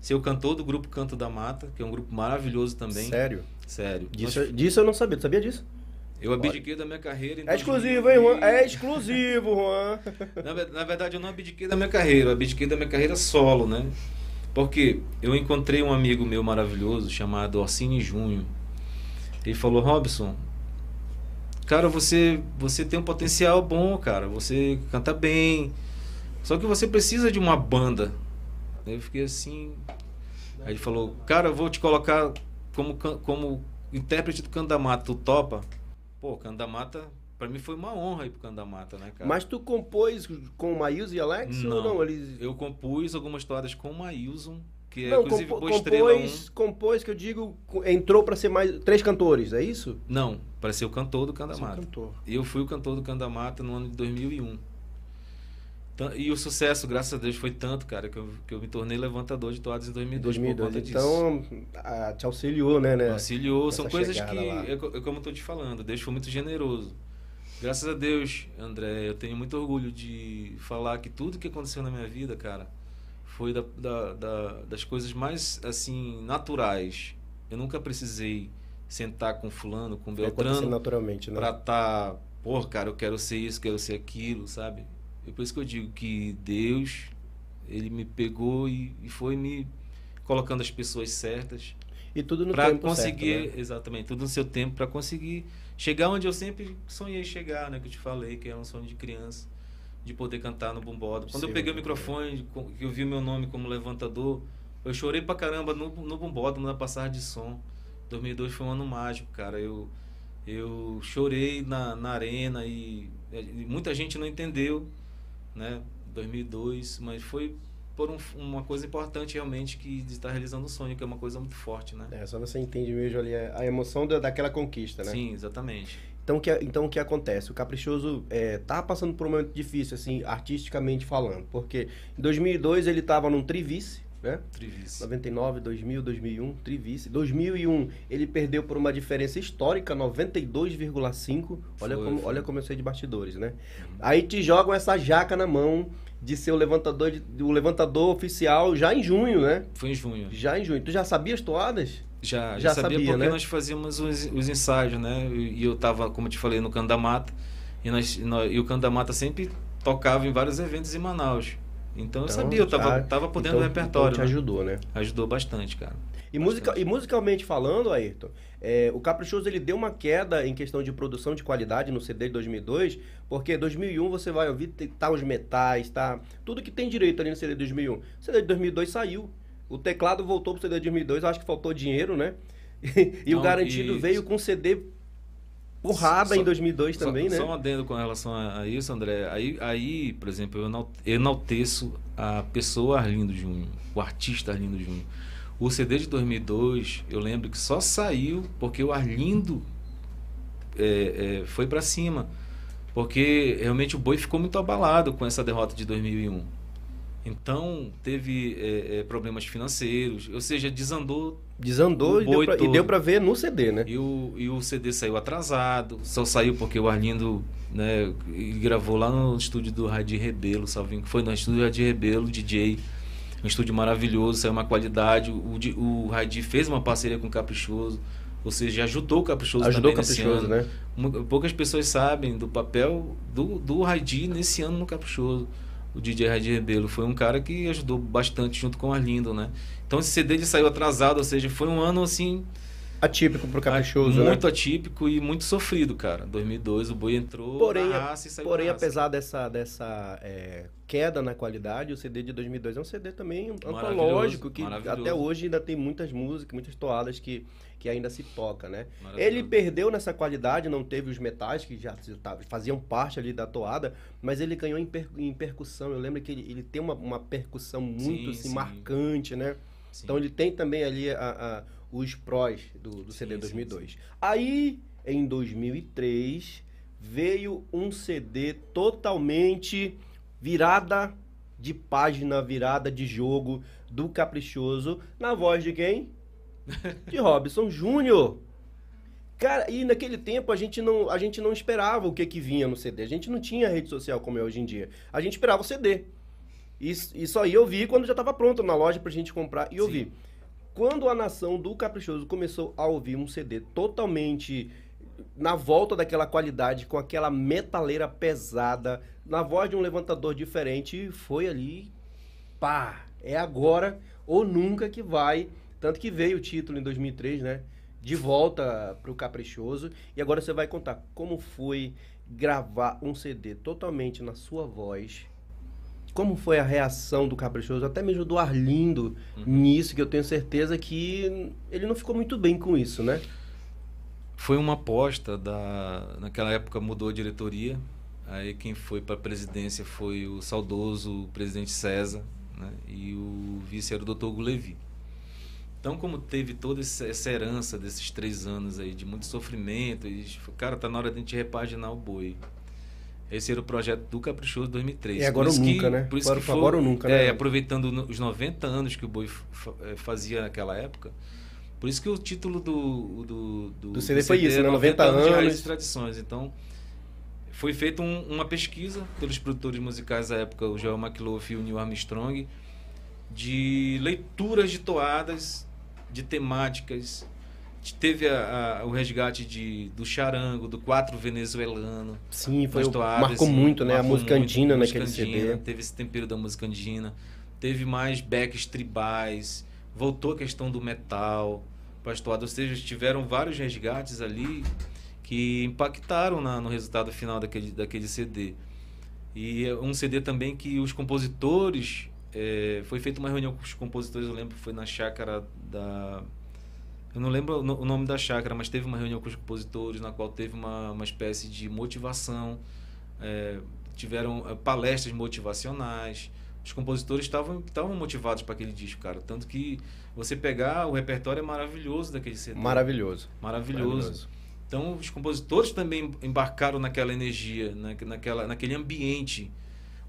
ser o cantor do grupo Canto da Mata, que é um grupo maravilhoso também. Sério? Sério. Disso, disso eu não sabia. Tu sabia disso? Eu abdiquei da minha carreira. em É exclusivo, hein, 2000 Juan? É exclusivo, Juan. Na, na verdade, eu não abdiquei da minha carreira, eu abdiquei da minha carreira solo, né? Porque eu encontrei um amigo meu maravilhoso chamado Orsini Júnior. Ele falou: Robson, cara, você, você tem um potencial bom, cara. Você canta bem. Só que você precisa de uma banda. Aí eu fiquei assim. Aí ele falou: Cara, eu vou te colocar como, como intérprete do Candamata. Tu topa? Pô, Candamata, pra mim foi uma honra ir pro Candamata, né, cara? Mas tu compôs com o Maílson e Alex ou não? Eles... Eu compus algumas histórias com o Maílson, que é Não, inclusive compo- Estrela 1. compôs, que eu digo, entrou pra ser mais três cantores, é isso? Não, para ser o cantor do Ser um Candamata. cantor. Eu fui o cantor do Candamata no ano de 2001. E o sucesso, graças a Deus, foi tanto, cara, que eu, que eu me tornei levantador de toadas em 2002, por 2002. conta disso. Então, te auxiliou, né? né? Auxiliou, são coisas que, lá. é, é como eu tô te falando, Deus foi muito generoso. Graças a Deus, André, eu tenho muito orgulho de falar que tudo que aconteceu na minha vida, cara, foi da, da- da- das coisas mais, assim, naturais. Eu nunca precisei sentar com fulano, com acontecendo Beltrano, naturalmente, né? pra tá, pô, cara, eu quero ser isso, quero ser aquilo, sabe? É por isso que eu digo que Deus, ele me pegou e, e foi me colocando as pessoas certas E tudo no para tempo conseguir, certo, né? exatamente, tudo no seu tempo para conseguir chegar onde eu sempre sonhei chegar, né, que eu te falei, que era um sonho de criança, de poder cantar no bumbódromo. Quando eu Sim, peguei o microfone, que eu vi meu nome como levantador, eu chorei pra caramba no, no bumbódromo, na passagem de som. 2002 foi um ano mágico, cara. Eu eu chorei na, na arena e, e muita gente não entendeu, né, 2002, mas foi por um- uma coisa importante realmente que de estar realizando um sonho, que é uma coisa muito forte, né? É, só você entende mesmo ali a emoção da, daquela conquista, né? Sim, exatamente. Então, o que, então, o que acontece? O Caprichoso é, tá passando por um momento difícil, assim, artisticamente falando. Porque em 2002 ele tava num trivice, né? Trivice. 99, 2000, 2001, trivice. 2001 ele perdeu por uma diferença histórica, 92,5. Olha Foi, como, foi. olha como eu sei de bastidores, né? Aí te jogam essa jaca na mão de ser o levantador, de, o levantador oficial já em junho, né? Foi em junho. Já em junho. Tu já sabia as toadas? Já, Já já sabia, sabia, porque né? nós fazíamos os, os ensaios, né? E eu tava, como eu te falei, no Canto da Mata. E, nós, nós- e o Canto da Mata sempre tocava em vários eventos em Manaus. Então, eu Então, sabia, eu tava, já- tava por dentro então- repertório. Então te né? ajudou, né? Ajudou bastante, cara. E, musica, e musicalmente falando, Ayrton, é, o Caprichoso ele deu uma queda em questão de produção de qualidade no CD de 2002, porque 2001 você vai ouvir, tá os metais, tá tudo que tem direito ali no CD de 2001. O CD de 2002 saiu. O teclado voltou pro CD de 2002, eu acho que faltou dinheiro, né? E, o Não, Garantido e- veio com CD porrada Só- em 2002 Só- também, né? Só um adendo com relação a, a isso, André. Aí, aí, por exemplo, eu enal- enalteço a pessoa Arlindo Júnior, o artista Arlindo Júnior. O CD de 2002, eu lembro que só saiu porque o Arlindo é, é, foi pra cima. Porque realmente o Boi ficou muito abalado com essa derrota de 2001. Então, teve é, é, problemas financeiros, ou seja, desandou Desandou O e deu, pra, e deu pra ver no CD, né? E o, e o CD saiu atrasado, só saiu porque o Arlindo né, gravou lá no estúdio do Radir Rebelo, salve, foi no estúdio do Radir Rebelo, DJ, um estúdio maravilhoso, saiu uma qualidade, o, o Radir fez uma parceria com o Caprichoso, ou seja, ajudou o Caprichoso Ajudou o também nesse Caprichoso, ano. né? Poucas pessoas sabem do papel do, do Raidi nesse ano no Caprichoso. O DJ Raidi Rebelo foi um cara que ajudou bastante junto com o Arlindo, né? Então esse CD ele saiu atrasado, ou seja, foi um ano assim Atípico pro Caprichoso, né? muito atípico e muito sofrido, cara. 2002 o Boi entrou Porém, na raça e saiu Porém, apesar dessa, dessa é, queda na qualidade, o CD de 2002 é um CD também antológico, que até hoje ainda tem muitas músicas, muitas toadas que, que ainda se toca, né? Ele perdeu nessa qualidade, não teve os metais que já tá- faziam parte ali da toada, mas ele ganhou em, per- em percussão. Eu lembro que ele, ele tem uma, uma percussão muito Sim, assim, sim. marcante, né? Sim. Então ele tem também ali a- a- os prós do, do CD Sim, sim, 2002. Aí, em 2003, veio um CD totalmente virada de página, virada de jogo do Caprichoso, na voz de quem? De Robson Júnior. Cara, e naquele tempo a gente não, a gente não esperava o que que vinha no CD. A gente não tinha rede social como é hoje em dia. A gente esperava o CD. Isso, isso aí eu vi quando já estava pronto na loja pra gente comprar e ouvir. Quando a nação do Caprichoso começou a ouvir um CD totalmente na volta daquela qualidade, com aquela metaleira pesada, na voz de um levantador diferente, foi ali, pá, é agora ou nunca que vai. Tanto que veio o título em 2003, né? De volta pro Caprichoso. E agora você vai contar como foi gravar um CD totalmente na sua voz. Como foi a reação do Caprichoso, até mesmo do Arlindo nisso, que eu tenho certeza que ele não ficou muito bem com isso, né? Foi uma aposta da. Naquela época mudou a diretoria. Aí quem foi para a presidência foi o saudoso presidente César, né? E o vice era o Dr. Hugo Levi. Então, como teve toda essa herança desses três anos aí de muito sofrimento, falaram, cara, tá na hora de a gente repaginar o boi. Esse era o projeto do Caprichoso 2003. É agora ou que- nunca, né? Por isso Agora- que foi, agora ou nunca, é, né? aproveitando no- os 90 anos que o boi eh, fazia naquela época. Por isso que o título do do, Do CD foi isso, é né? 90 de raízes anos. e tradições. Então, foi feita um- uma pesquisa pelos produtores musicais da época, o Joel McLaughlin e o Neil Armstrong, de leituras de toadas, de temáticas. Teve a- a- o resgate de, do charango, do quatro venezuelano. Sim, foi, nas toadas, marcou muito, né? A marcou música muito, andina música naquele CD. Teve esse tempero da música andina. Teve mais backs tribais. Voltou a questão do metal para as toadas. Ou seja, tiveram vários resgates ali que impactaram na- no resultado final daquele, daquele CD. E é um CD também que os compositores. eh, foi feita uma reunião com os compositores, eu lembro que foi na chácara da. Eu não lembro o no- o nome da chácara, mas teve uma reunião com os compositores na qual teve uma, uma espécie de motivação. eh, tiveram eh, palestras motivacionais. Os compositores estavam estavam motivados para aquele disco, cara. Tanto que você pegar o repertório é maravilhoso daquele CD. Maravilhoso. Maravilhoso. Então, os compositores também embarcaram naquela energia, na, naquela, naquele ambiente.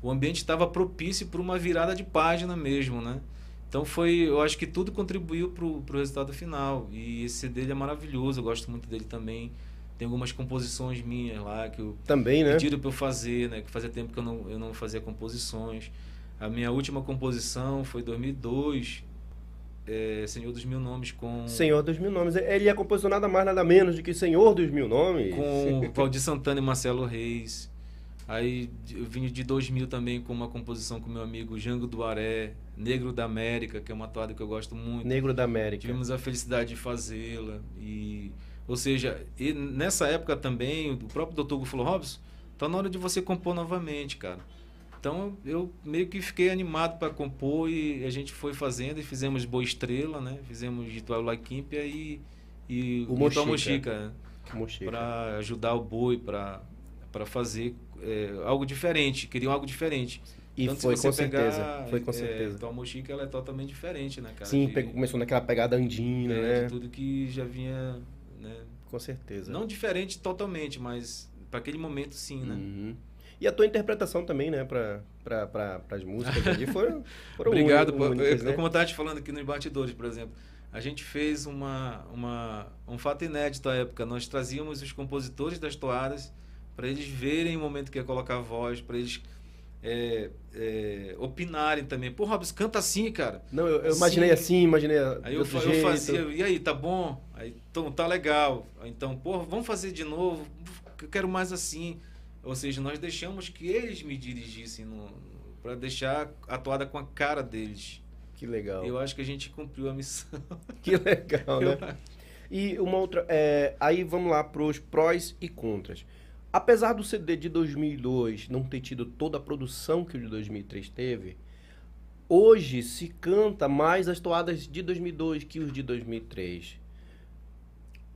O ambiente estava propício para uma virada de página mesmo, né? Então, foi, eu acho que tudo contribuiu para o resultado final. E esse CD ele é maravilhoso, eu gosto muito dele também. Tem algumas composições minhas lá que eu Também, né? pediram para eu fazer, né? Que fazia tempo que eu não, eu não fazia composições. A minha última composição foi em 2002, é, Senhor dos Mil Nomes, com, Senhor dos Mil Nomes. Ele é compositor nada mais, nada menos do que Senhor dos Mil Nomes. com Valdir Santana e Marcelo Reis. Aí eu vim de 2000 também com uma composição com meu amigo Jango Duaré, Negro da América, que é uma toada que eu gosto muito. Negro da América. Tivemos a felicidade de fazê-la. E, ou seja, e nessa época também, o próprio doutor Hugo falou, Robson, tá na hora de você compor novamente, cara. Então eu meio que fiquei animado para compor e a gente foi fazendo e fizemos Boa Estrela, né? Fizemos Ritual Laquímpia e, e O Mochica. Mochica, Mochica. para ajudar o boi, para fazer é, algo diferente, queriam algo diferente. E Tanto foi com certeza. pegar, Foi com é, certeza. Ritual Mochica ela é totalmente diferente, né, cara? Sim, De- pegou- começou naquela pegada andina, é, né? tudo que já vinha, né? Com certeza. Não diferente totalmente, mas para aquele momento sim, né? Uhum. E a tua interpretação também, né, para pra, pra, as músicas ali foram, foram Obrigado. únicas, Eu- né? Como eu estava te falando aqui nos bastidores, por exemplo, a gente fez uma, uma, um fato inédito à época. Nós trazíamos os compositores das toadas para eles verem o momento que ia colocar a voz, para eles é, é, opinarem também. Pô, Robson, canta assim, cara. Não, eu, eu imaginei assim, imaginei Aí eu, eu fazia, e aí, tá bom? Aí, então, tá legal. Então, pô, vamos fazer de novo. Eu quero mais assim. Ou seja, nós deixamos que eles me dirigissem para deixar a toada com a cara deles. Que legal. Eu acho que a gente cumpriu a missão. Que legal, Eu né? E uma outra. é, aí vamos lá para os prós e contras. Apesar do CD de 2002 não ter tido toda a produção que o de 2003 teve, hoje se canta mais as toadas de 2002 que os de 2003.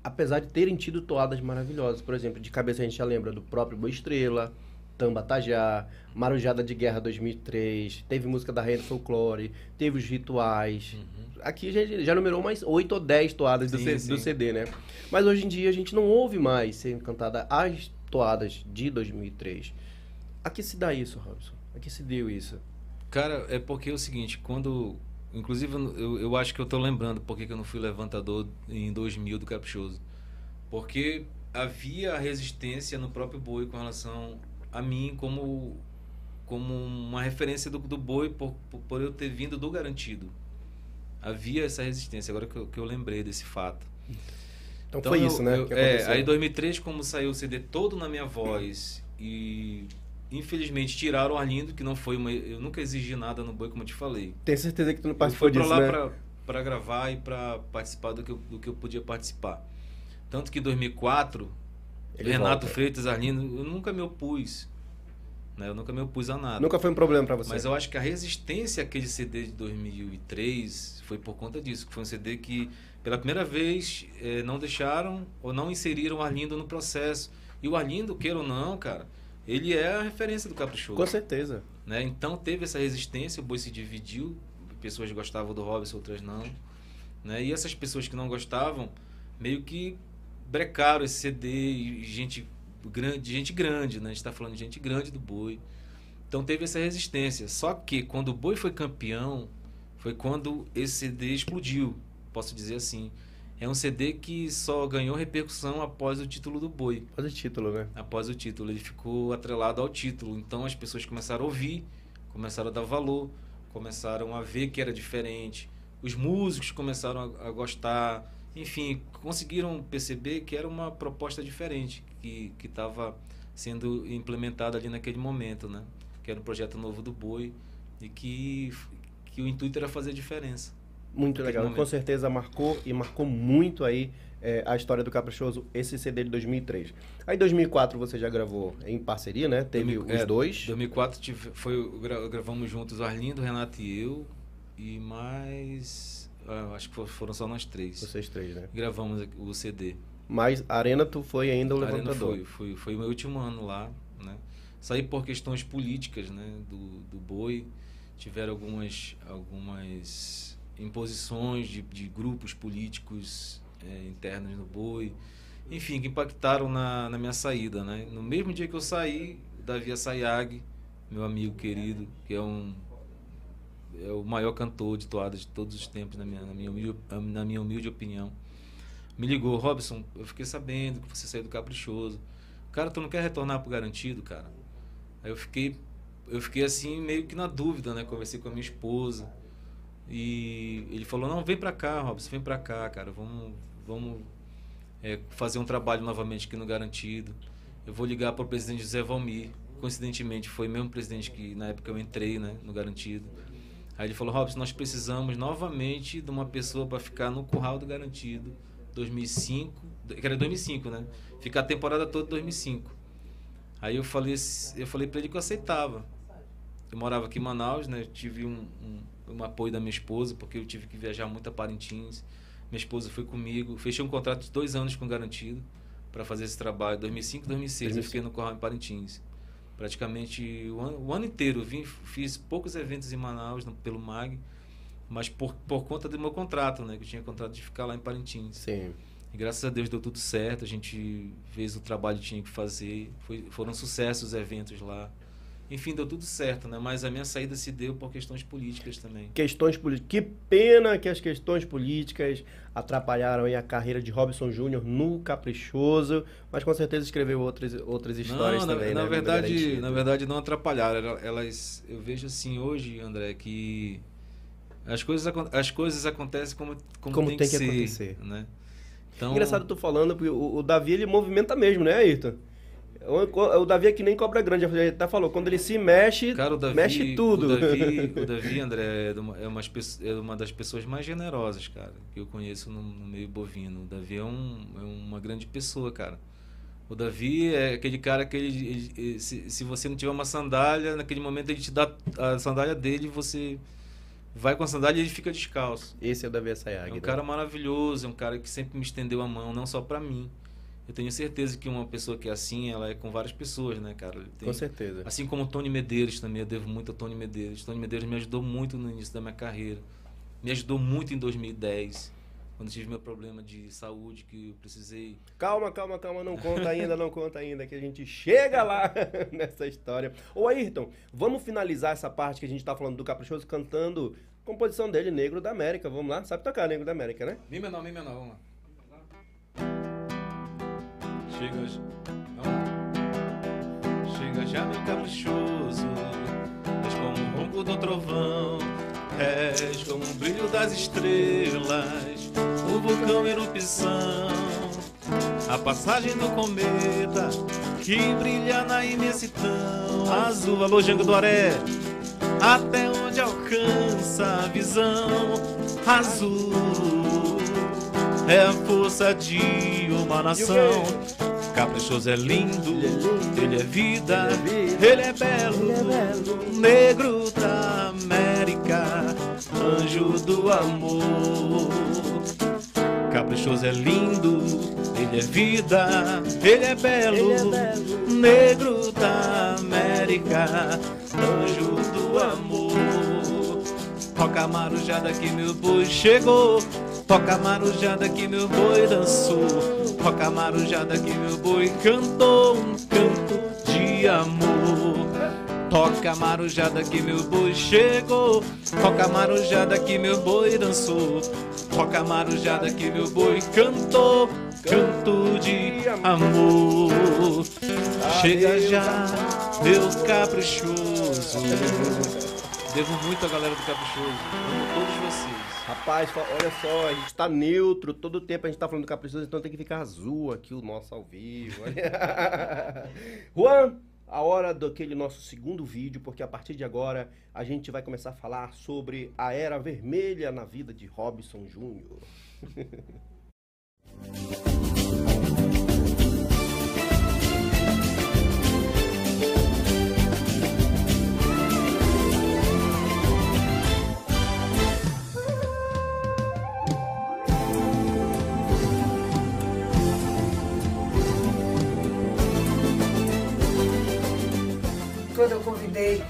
Apesar de terem tido toadas maravilhosas. Por exemplo, de cabeça a gente já lembra do próprio Boa Estrela, Tamba Tajá, Marujada de Guerra 2003, teve música da Rainha do Folclore, teve os rituais. Aqui já, já numerou mais 8 ou 10 toadas do, Sim, C- sim. do CD, né? Mas hoje em dia a gente não ouve mais sendo cantada as toadas de 2003. A que se dá isso, Robson? A que se deu isso? Cara, é porque é o seguinte, quando. Inclusive, eu, eu acho que eu tô lembrando porque que eu não fui levantador em 2000 do Caprichoso. Porque havia resistência no próprio boi com relação a mim como, como uma referência do, do boi por, por, por eu ter vindo do garantido. Havia essa resistência, agora que eu, que eu lembrei desse fato. Então, foi eu- isso, né? eu- é, aí em 2003, como saiu o CD todo na minha voz e infelizmente tiraram o Arlindo, que não foi uma. Eu nunca exigi nada no boi, como eu te falei. Tenho certeza que tu não Eu participou fui pra disso, lá né? pra, pra gravar e pra participar do que, eu, do que eu podia participar. Tanto que em 2004, Ele Renato volta. Freitas, Arlindo, eu nunca me opus. Né? Eu nunca me opus a nada. Nunca foi um problema pra você. Mas eu acho que a resistência àquele CD de 2003 foi por conta disso. que Foi um CD que, pela primeira vez, eh, não deixaram ou não inseriram o Arlindo no processo. E o Arlindo, queira ou não, cara, ele é a referência do Caprichoso. Com certeza. né? Então teve essa resistência, o boi se dividiu, pessoas gostavam do Robson, outras não. Né? E essas pessoas que não gostavam, meio que brecaram esse CD e gente grande, gente grande, né? A gente está falando de gente grande do boi. Então teve essa resistência. Só que quando o boi foi campeão, foi quando esse CD explodiu, posso dizer assim. É um CD que só ganhou repercussão após o título do boi Faz o título, né? após o título. Ele ficou atrelado ao título. Então as pessoas começaram a ouvir, começaram a dar valor, começaram a ver que era diferente. Os músicos começaram a, a gostar. Enfim, conseguiram perceber que era uma proposta diferente que estava sendo implementada ali naquele momento, né? Que era um projeto novo do Boi e que, que o intuito era fazer diferença. Muito legal. Com certeza marcou e marcou muito aí é, a história do Caprichoso, esse CD de 2003. Aí em 2004 você já gravou em parceria, né? Teve 2000, os é, dois. 2004 tive, foi, gra- gravamos juntos Arlindo, Renato e eu. E mais. ah, acho que fo- foram só nós três. Vocês três, né? Gravamos o CD. Mas Arena tu foi ainda o A Arena levantador. foi, foi, foi o meu último ano lá, né? Saí por questões políticas, né? Do, do boi. Tiveram algumas, algumas imposições de, de grupos políticos eh, internos no boi. Enfim, que impactaram na, na minha saída, né? No mesmo dia que eu saí, Davi Assayag, meu amigo querido, que é um é o maior cantor de toadas de todos os tempos, na minha, na minha, humilde, na minha humilde opinião. Me ligou, Robson, eu fiquei sabendo que você saiu do Caprichoso. Cara, tu não quer retornar pro Garantido, cara? Aí eu fiquei, eu fiquei assim, meio que na dúvida, né? Conversei com a minha esposa. E ele falou, não, vem pra cá, Robson, vem pra cá, cara. Vamos, vamos é, fazer um trabalho novamente aqui no Garantido. Eu vou ligar pro presidente José Valmir. coincidentemente foi o mesmo presidente que na época eu entrei, né, no Garantido. Aí ele falou: Robson, nós precisamos novamente de uma pessoa para ficar no curral do Garantido 2005, que era 2005, né? Ficar a temporada toda 2005. Aí eu falei, eu falei para ele que eu aceitava. Eu morava aqui em Manaus, né? Eu tive um, um, um apoio da minha esposa, porque eu tive que viajar muito a Parintins. Minha esposa foi comigo. Fechei um contrato de dois anos com Garantido para fazer esse trabalho. 2005, 2006 2005. eu fiquei no curral em Parintins praticamente o ano, o ano inteiro. Vim, fiz poucos eventos em Manaus no, pelo MAG, mas por, por conta do meu contrato, né? Que eu tinha contrato de ficar lá em Parintins. Sim. E graças a Deus deu tudo certo, a gente fez o trabalho que tinha que fazer. Foi, foram sucessos os eventos lá. Enfim, deu tudo certo, né? Mas a minha saída se deu por questões políticas também. Questões políticas. Que pena que as questões políticas atrapalharam a carreira de Robson Júnior no Caprichoso, mas com certeza escreveu outras, outras histórias não, também, na, né? Na verdade, na verdade não atrapalharam. Elas, eu vejo assim hoje, André, que as coisas, as coisas acontecem como, como, como tem, tem que, que, ser, acontecer. Né? Então, Engraçado tu falando, porque o, o Davi ele movimenta mesmo, né, Ayrton? O, Davi é que nem cobra grande, já até falou, quando ele se mexe, Cara, Davi, mexe tudo. O Davi, o Davi André, é uma, é, uma, é uma das pessoas mais generosas, cara, que eu conheço no, no meio bovino. O Davi é, um, é uma grande pessoa, cara. O Davi é aquele cara que ele, ele, se, se você não tiver uma sandália, naquele momento ele te dá a sandália dele e você vai com a sandália e ele fica descalço. Esse é o Davi Assayag. É um né? cara maravilhoso, é um cara que sempre me estendeu a mão, não só para mim. Eu tenho certeza que uma pessoa que é assim, ela é com várias pessoas, né, cara? Tem, com certeza. Assim como o Tony Medeiros também, eu devo muito a Tony Medeiros. Tony Medeiros me ajudou muito no início da minha carreira. Me ajudou muito em 2010, quando tive meu problema de saúde, que eu precisei. Calma, calma, calma, não conta ainda, não conta ainda, que a gente chega lá nessa história. Ô Ayrton, vamos finalizar essa parte que a gente tá falando do Caprichoso cantando composição dele, Negro da América. Vamos lá? Sabe tocar Negro da América, né? Mi menor, mi menor, vamos lá. Chega já. Chega já, meu caprichoso. És como o ronco do trovão. És como o brilho das estrelas. O vulcão erupção. A passagem do cometa que brilha na imensidão. Azul, alô, Jango do Aré. Até onde alcança a visão. Azul é a força de uma nação. Caprichoso é lindo, ele é vida, ele é belo, negro da América, anjo do amor. Caprichoso é lindo, ele é vida, ele é belo, negro da América, anjo do amor. Toca marujada que meu boi chegou. Toca marujada que meu boi dançou. Toca marujada que meu boi cantou um canto de amor. Toca marujada que meu boi chegou. Toca marujada que meu boi dançou. Toca marujada que meu boi cantou canto de amor. Chega já, meu caprichoso. Devo muito à galera do Caprichoso. Amo todos vocês. Rapaz, olha só, a gente tá neutro, todo tempo a gente tá falando do Caprichoso, então tem que ficar azul aqui o nosso ao vivo. Juan, a hora daquele nosso segundo vídeo, porque a partir de agora a gente vai começar a falar sobre a era vermelha na vida de Robson Júnior. quando eu convidei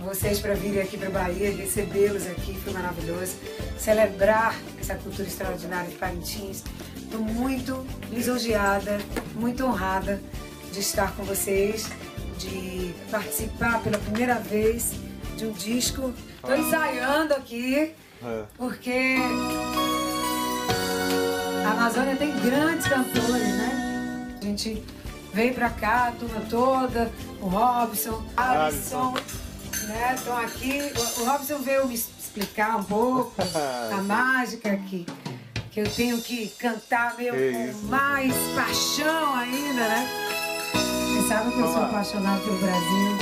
vocês para virem aqui para Bahia, recebê-los aqui, foi maravilhoso. Celebrar essa cultura extraordinária de Parintins. Estou muito lisonjeada, muito honrada de estar com vocês, de participar pela primeira vez de um disco. Estou ensaiando aqui, porque a Amazônia tem grandes cantores, né? A gente veio pra cá, a turma toda, o Robson, Alisson, né? Estão aqui. O, o Robson veio me explicar um pouco a mágica que, que eu tenho que cantar meio com mais paixão ainda, né? sabe que eu sou apaixonada pelo Brasil.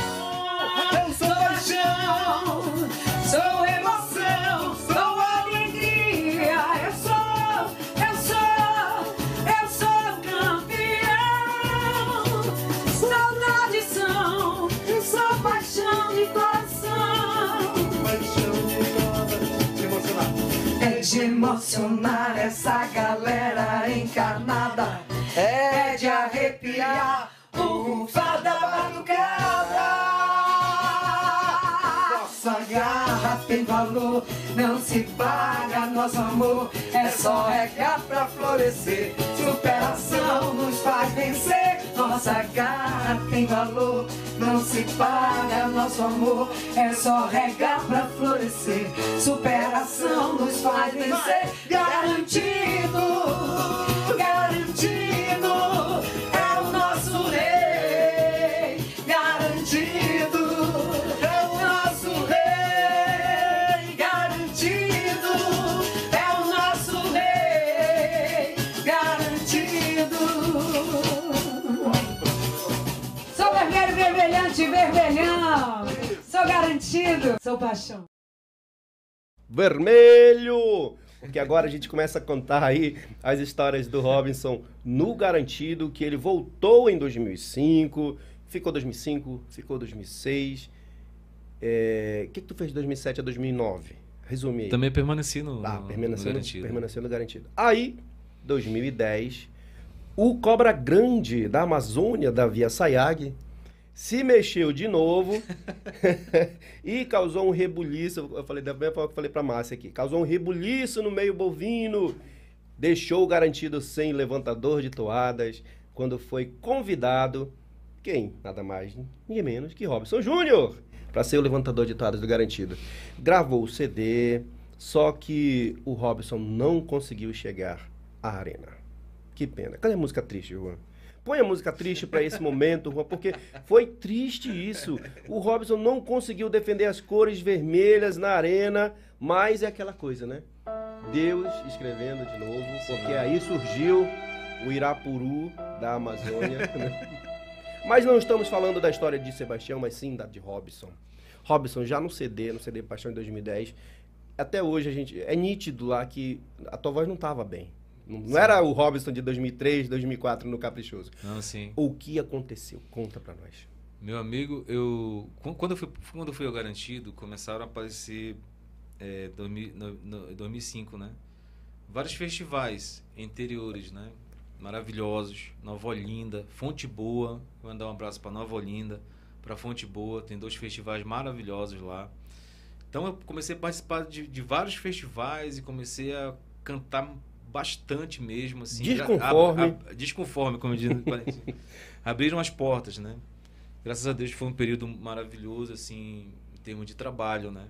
Eu sou paixão, Sou emoção, de emocionar essa galera encarnada. É de arrepiar o rufar da batucada. Nossa garra tem valor, não se paga nosso amor. É só regar pra florescer. Superação nos faz vencer. Nossa garra tem valor, não se paga nosso amor. É só regar pra florescer. Superação nos faz vencer. Garantido, vermelhante, vermelhão. Sou garantido. Sou paixão. Vermelho! Porque agora a gente começa a contar aí as histórias do Robinson no Garantido, que ele voltou em 2005, ficou 2005, ficou 2006. É, O que, que tu fez de 2007 a 2009? Resumi aí. Também permaneci no, Ah, no- permaneceu, no no, garantido. permaneceu no garantido. Aí, 2010, o Cobra Grande da Amazônia, da Via Sayag, se mexeu de novo e causou um rebuliço. Eu falei da mesma forma que falei pra Márcia aqui. Causou um rebuliço no meio bovino. Deixou o garantido sem levantador de toadas quando foi convidado. Quem? Nada mais, ninguém menos que Robson Júnior para ser o levantador de toadas do garantido. Gravou o CD, só que o Robson não conseguiu chegar à arena. Que pena. Cadê a música triste, Juan? Põe a música triste para esse momento, Juan, porque foi triste isso. O Robson não conseguiu defender as cores vermelhas na arena, mas é aquela coisa, né? Deus escrevendo de novo, porque aí surgiu o Irapuru da Amazônia. né? Mas não estamos falando da história de Sebastião, mas sim da de Robson. Robson já no CD, no CD Paixão de 2010, até hoje a gente é nítido lá que a tua voz não estava bem. Não, não era o Robson de 2003, 2004 no Caprichoso. Não, sim. O que aconteceu? Conta pra nós. Meu amigo, eu qu- quando eu fui, quando eu fui ao garantido, começaram a aparecer é, 2000 no, no, 2005, né? Vários festivais interiores, né? Maravilhosos, Nova Olinda, Fonte Boa. Vou mandar um abraço para Nova Olinda, para Fonte Boa. Tem dois festivais maravilhosos lá. Então eu comecei a participar de, de vários festivais e comecei a cantar bastante mesmo, assim. Desconforme. A- a- desconforme, como diz. Abriram as portas, né? Graças a Deus foi um período maravilhoso, assim, em termos de trabalho, né?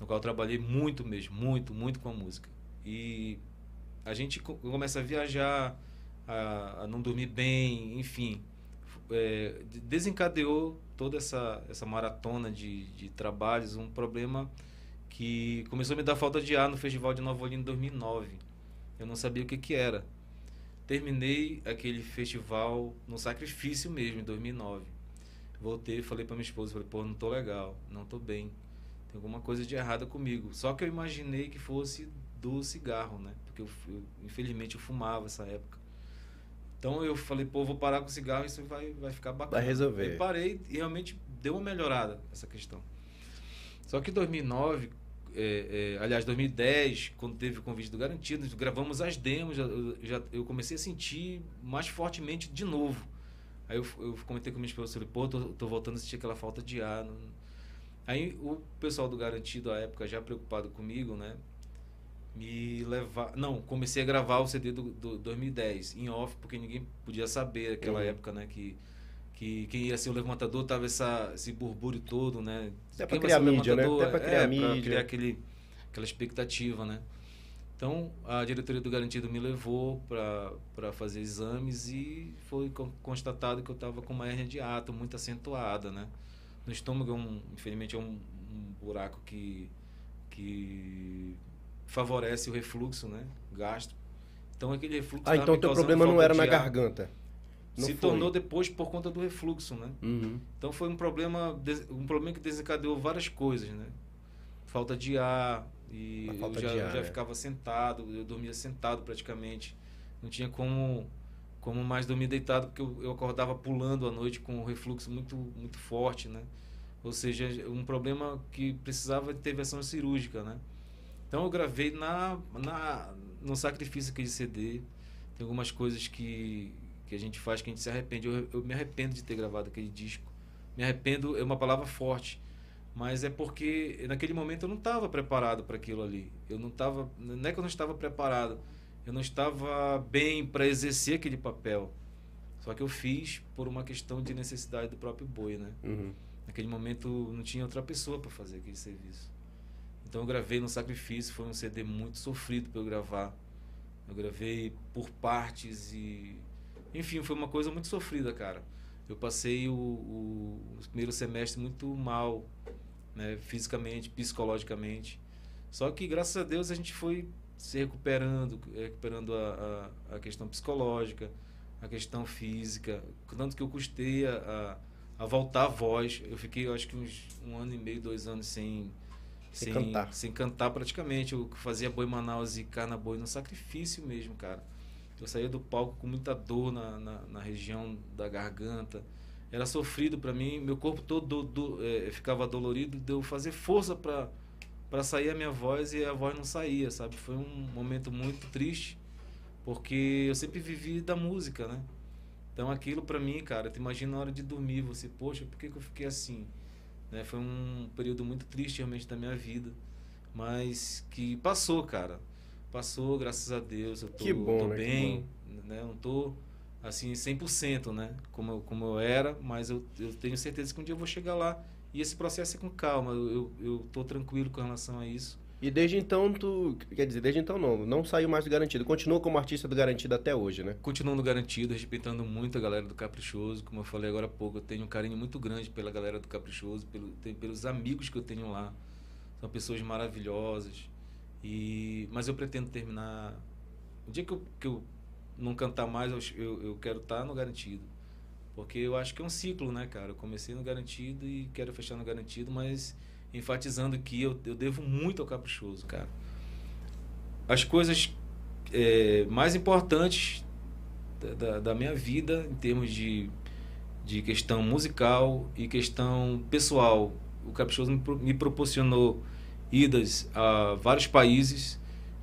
No qual eu trabalhei muito mesmo, muito, muito com a música. E a gente co- começa a viajar, a, a não dormir bem, enfim. É, de- desencadeou toda essa, essa maratona de, de trabalhos, um problema que começou a me dar falta de ar no Festival de Nova Olinda em 2009. Eu não sabia o que, que era. Terminei aquele festival no sacrifício mesmo, em 2009. Voltei e falei pra minha esposa, falei, pô, não tô legal, não tô bem. Tem alguma coisa de errada comigo. Só que eu imaginei que fosse do cigarro, né? Porque eu, eu- infelizmente eu fumava essa época. Então eu falei, pô, vou parar com o cigarro, isso vai, vai ficar bacana. Vai resolver. E parei e realmente deu uma melhorada essa questão. Só que em 2009, é, é, aliás, 2010, quando teve o convite do Garantido, gravamos as demos, já- eu, já, eu comecei a sentir mais fortemente de novo. Aí eu, eu comentei com minha esposa, falei, pô, tô, tô voltando a sentir aquela falta de ar. não- Aí o pessoal do Garantido, à época, já preocupado comigo, né? Me levar... Não, comecei a gravar o CD do, do 2010, em off, porque ninguém podia saber naquela Uhum. época, né? Que, que quem ia ser o levantador tava essa, esse burbúrio todo, né? Até vai criar o mídia, né? Até pra criar é, mídia. criar aquele, aquela expectativa, né? Então, a diretoria do Garantido me levou para fazer exames e foi con- constatado que eu estava com uma hernia de ato muito acentuada, né? No estômago, é um, infelizmente, é um, um buraco que, que favorece o refluxo, né? Gastro. Então, aquele refluxo Ah, então me teu problema não era na ar. garganta. Não se foi. tornou depois por conta do refluxo, né? Uhum. Então foi um problema, um problema que desencadeou várias coisas, né? Falta de ar e eu já, ar, já né? ficava sentado, eu dormia sentado praticamente. Não tinha como como mais dormir deitado porque eu, eu acordava pulando à noite com um refluxo muito muito forte, né? Ou seja, um problema que precisava de intervenção cirúrgica, né? Então eu gravei na, na no sacrifício aqui de CD. Tem algumas coisas que, que a gente faz que a gente se arrepende. Eu, eu me arrependo de ter gravado aquele disco. Me arrependo é uma palavra forte, mas é porque naquele momento eu não estava preparado para aquilo ali. Eu não estava, não é que eu não estava preparado. Eu não estava bem para exercer aquele papel. Só que eu fiz por uma questão de necessidade do próprio boi, né? Uhum. Naquele momento não tinha outra pessoa para fazer aquele serviço. Então eu gravei no Sacrifício, foi um CD muito sofrido para eu gravar. Eu gravei por partes e. Enfim, foi uma coisa muito sofrida, cara. Eu passei o, o, o primeiro semestre muito mal, né, fisicamente, psicologicamente. Só que, graças a Deus, a gente foi se recuperando, recuperando a, a, a questão psicológica, a questão física. Tanto que eu custei a, a, a voltar à voz. Eu fiquei, eu acho que uns um ano e meio, dois anos sem, Sem cantar. sem cantar praticamente. Eu fazia boi Manaus e carna boi no sacrifício mesmo, cara. Eu saía do palco com muita dor na, na, na região da garganta. Era sofrido para mim, meu corpo todo do, do, eh, ficava dolorido, de eu fazer força para sair a minha voz e a voz não saía, sabe? Foi um momento muito triste, porque eu sempre vivi da música, né? Então aquilo para mim, cara, tu imagina na hora de dormir, você, poxa, por que, que eu fiquei assim? Né? Foi um período muito triste realmente da minha vida, mas que passou, cara. Passou, graças a Deus. Eu tô, Que bom, tô né? Bem, né? Eu não tô assim 100%, né? Como eu, como eu era, mas eu, eu tenho certeza que um dia eu vou chegar lá. E esse processo é com calma. Eu, eu, eu tô tranquilo com relação a isso. E desde então tu. Quer dizer, desde então não. Não saiu mais do garantido. Continua como artista do garantido até hoje, né? Continuo no garantido, respeitando muito a galera do Caprichoso. Como eu falei agora há pouco, eu tenho um carinho muito grande pela galera do Caprichoso, pelo, tem- pelos amigos que eu tenho lá. São pessoas maravilhosas. E, mas eu pretendo terminar. O dia que eu, que eu não cantar mais, eu, eu, quero estar no garantido. Porque eu acho que é um ciclo, né, cara? Eu comecei no garantido e quero fechar no garantido, mas enfatizando que eu, eu devo muito ao Caprichoso, cara. As coisas é, mais importantes da- da, minha vida em termos de, de questão musical e questão pessoal. O Caprichoso me, me proporcionou idas a vários países,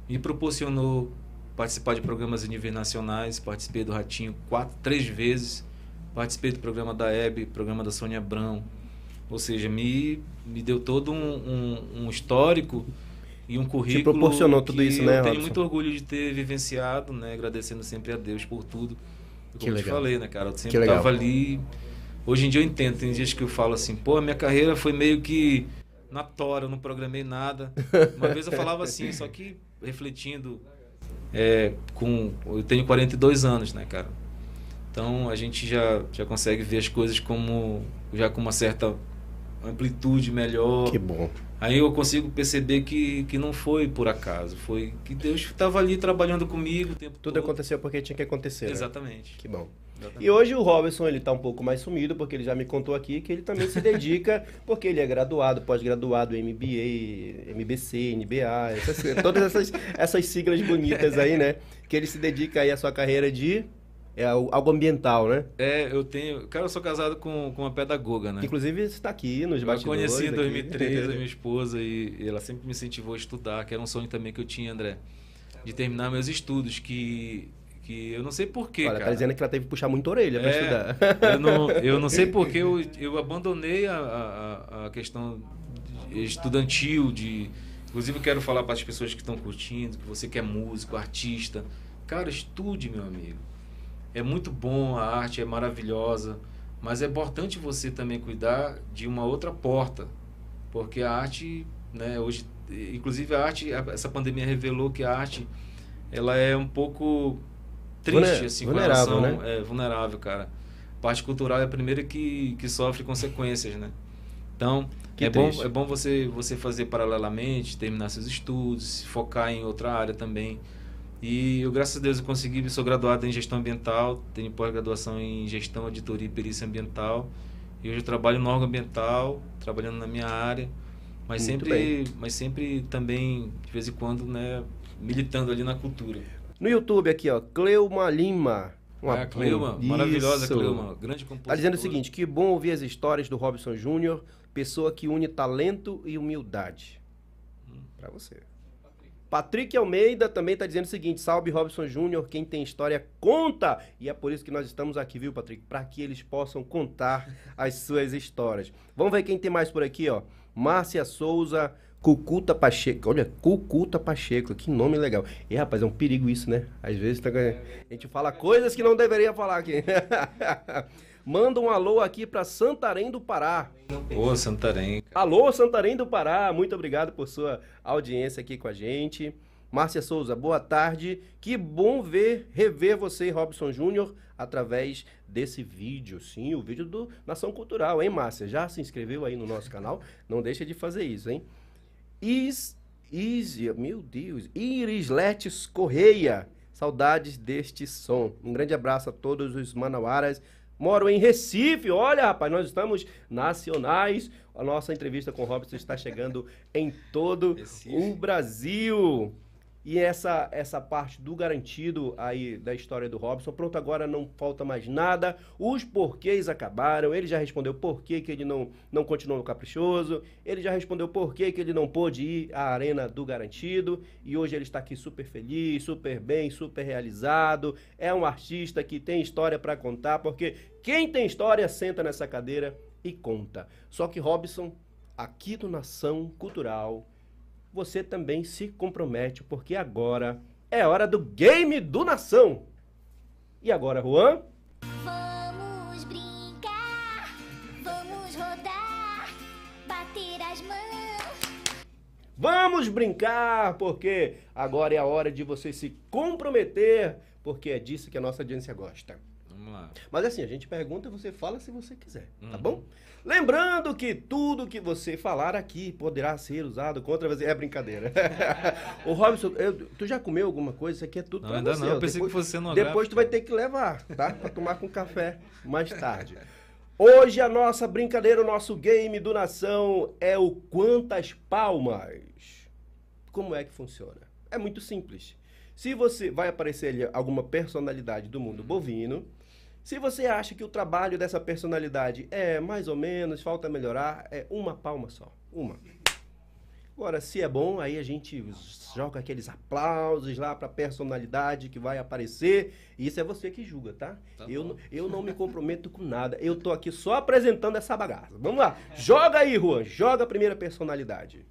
me proporcionou participar de programas a níveis nacionais, participei do Ratinho quatro, três vezes, participei do programa da Hebe, programa da Sônia Abrão, ou seja, me, me deu todo um, um, um histórico e um currículo proporcionou tudo que isso, né, eu tenho Robson? muito orgulho de ter vivenciado, né, agradecendo sempre a Deus por tudo. Que Como eu te legal. falei, né, cara, eu Que sempre legal. tava ali. Hoje em dia eu entendo, tem dias que eu falo assim, pô, a minha carreira foi meio que na tora, eu não programei nada. Uma vez eu falava assim, só que refletindo é, com eu tenho 42 anos, né, cara? Então a gente já já consegue ver as coisas como já com uma certa amplitude melhor. Que bom. Aí eu consigo perceber que, que não foi por acaso, foi que Deus estava ali trabalhando comigo o tempo Tudo todo. aconteceu porque tinha que acontecer. né? Exatamente. Que bom. Exatamente. E hoje o Robson, ele tá um pouco mais sumido, porque ele já me contou aqui que ele também se dedica, porque ele é graduado, pós-graduado em MBA, MBC, NBA, essas- todas essas, essas siglas bonitas aí, né? Que ele se dedica aí à sua carreira de é, algo ambiental, né? É, eu tenho. Cara, eu sou casado com, com uma pedagoga, né? Inclusive está aqui nos Eu bastidores. conheci em aqui. 2013, a minha esposa, e, e ela sempre me incentivou a estudar, que era um sonho também que eu tinha, André, de terminar meus estudos, que, que eu não sei porquê, Olha, cara. tá dizendo que ela teve que puxar muita orelha pra É, estudar. Eu não, eu não sei porque eu, eu abandonei a, a, a questão estudantil de. Inclusive eu quero falar para as pessoas que estão curtindo, que você que é músico, artista. Cara, estude, meu amigo. É muito bom, a arte é maravilhosa, mas é importante você também cuidar de uma outra porta. Porque a arte, né, hoje, inclusive a arte, essa pandemia revelou que a arte ela é um pouco triste assim com vulnerável, relação, né? é vulnerável, cara. A parte cultural é a primeira que, que sofre consequências, né? Então, Que é bom, é bom você, você fazer paralelamente, terminar seus estudos, focar em outra área também. E eu, graças a Deus, eu consegui, sou graduado em gestão ambiental, tenho pós-graduação em gestão, auditoria e perícia ambiental. E hoje eu trabalho no órgão ambiental, trabalhando na minha área, mas Muito sempre, mas sempre também, de vez em quando, né, militando ali na cultura. No YouTube aqui, ó, Cleuma Lima. a Cleuma, Isso. maravilhosa Cleuma, grande compositora. Tá dizendo o seguinte, que bom ouvir as histórias do Robson Júnior, pessoa que une talento e humildade. Pra você. Patrick Almeida também tá dizendo o seguinte, salve Robson Júnior, quem tem história conta. E é por isso que nós estamos aqui, viu, Patrick? Para que eles possam contar as suas histórias. Vamos ver quem tem mais por aqui, ó. Márcia Souza, Cucuta Pacheco. Olha, Cucuta Pacheco, que nome legal. E rapaz, é um perigo isso, né? Às vezes tá- a gente fala coisas que não deveria falar aqui. Manda um alô aqui para Santarém do Pará. Ô, Santarém. Alô, Santarém do Pará, muito obrigado por sua audiência aqui com a gente. Márcia Souza, boa tarde. Que bom ver, rever você, Robson Júnior, através desse vídeo. Sim, o vídeo do Nação Cultural, hein, Márcia? Já se inscreveu aí no nosso canal? Não deixa de fazer isso, hein? Is, Is, meu Deus, Iris Letes Correia. Saudades deste som. Um grande abraço a todos os manauaras. Moro em Recife. Olha, rapaz, nós estamos nacionais. A nossa entrevista com o Robson está chegando em todo Recife. o Brasil. E essa essa parte do garantido aí da história do Robson, pronto, agora não falta mais nada. Os porquês acabaram. Ele já respondeu por que, que ele não, não continuou no Caprichoso. Ele já respondeu por que, que ele não pôde ir à Arena do Garantido. E hoje ele está aqui super feliz, super bem, super realizado. É um artista que tem história para contar, porque quem tem história senta nessa cadeira e conta. Só que Robson, aqui do Nação Cultural, você também se compromete, porque agora é hora do Game do Nação. E agora, Juan? Vamos brincar, vamos rodar, bater as mãos. Vamos brincar, porque agora é a hora de você se comprometer, porque é disso que a nossa audiência gosta. Vamos lá. Mas assim, a gente pergunta, você fala se você quiser, tá Uhum. bom? Lembrando que tudo que você falar aqui poderá ser usado contra você. É brincadeira. Ô Robson, eu- tu já comeu alguma coisa? Isso aqui é tudo Não, pra ainda você. não. Eu pensei Depois- que fosse no Depois tu vai ter que levar, tá? Pra tomar com café mais tarde. Hoje a nossa brincadeira, o nosso game do Nação é o Quantas Palmas. Como é que funciona? É muito simples. Se você vai aparecer ali alguma personalidade do mundo bovino, se você acha que o trabalho dessa personalidade é mais ou menos, falta melhorar, é uma palma só. Uma. Agora, se é bom, aí a gente joga aqueles aplausos lá pra personalidade que vai aparecer. E isso é você que julga, tá? Tá eu, eu não me comprometo com nada. Eu tô aqui só apresentando essa bagaça. Vamos lá. Joga aí, Juan. Joga a primeira personalidade.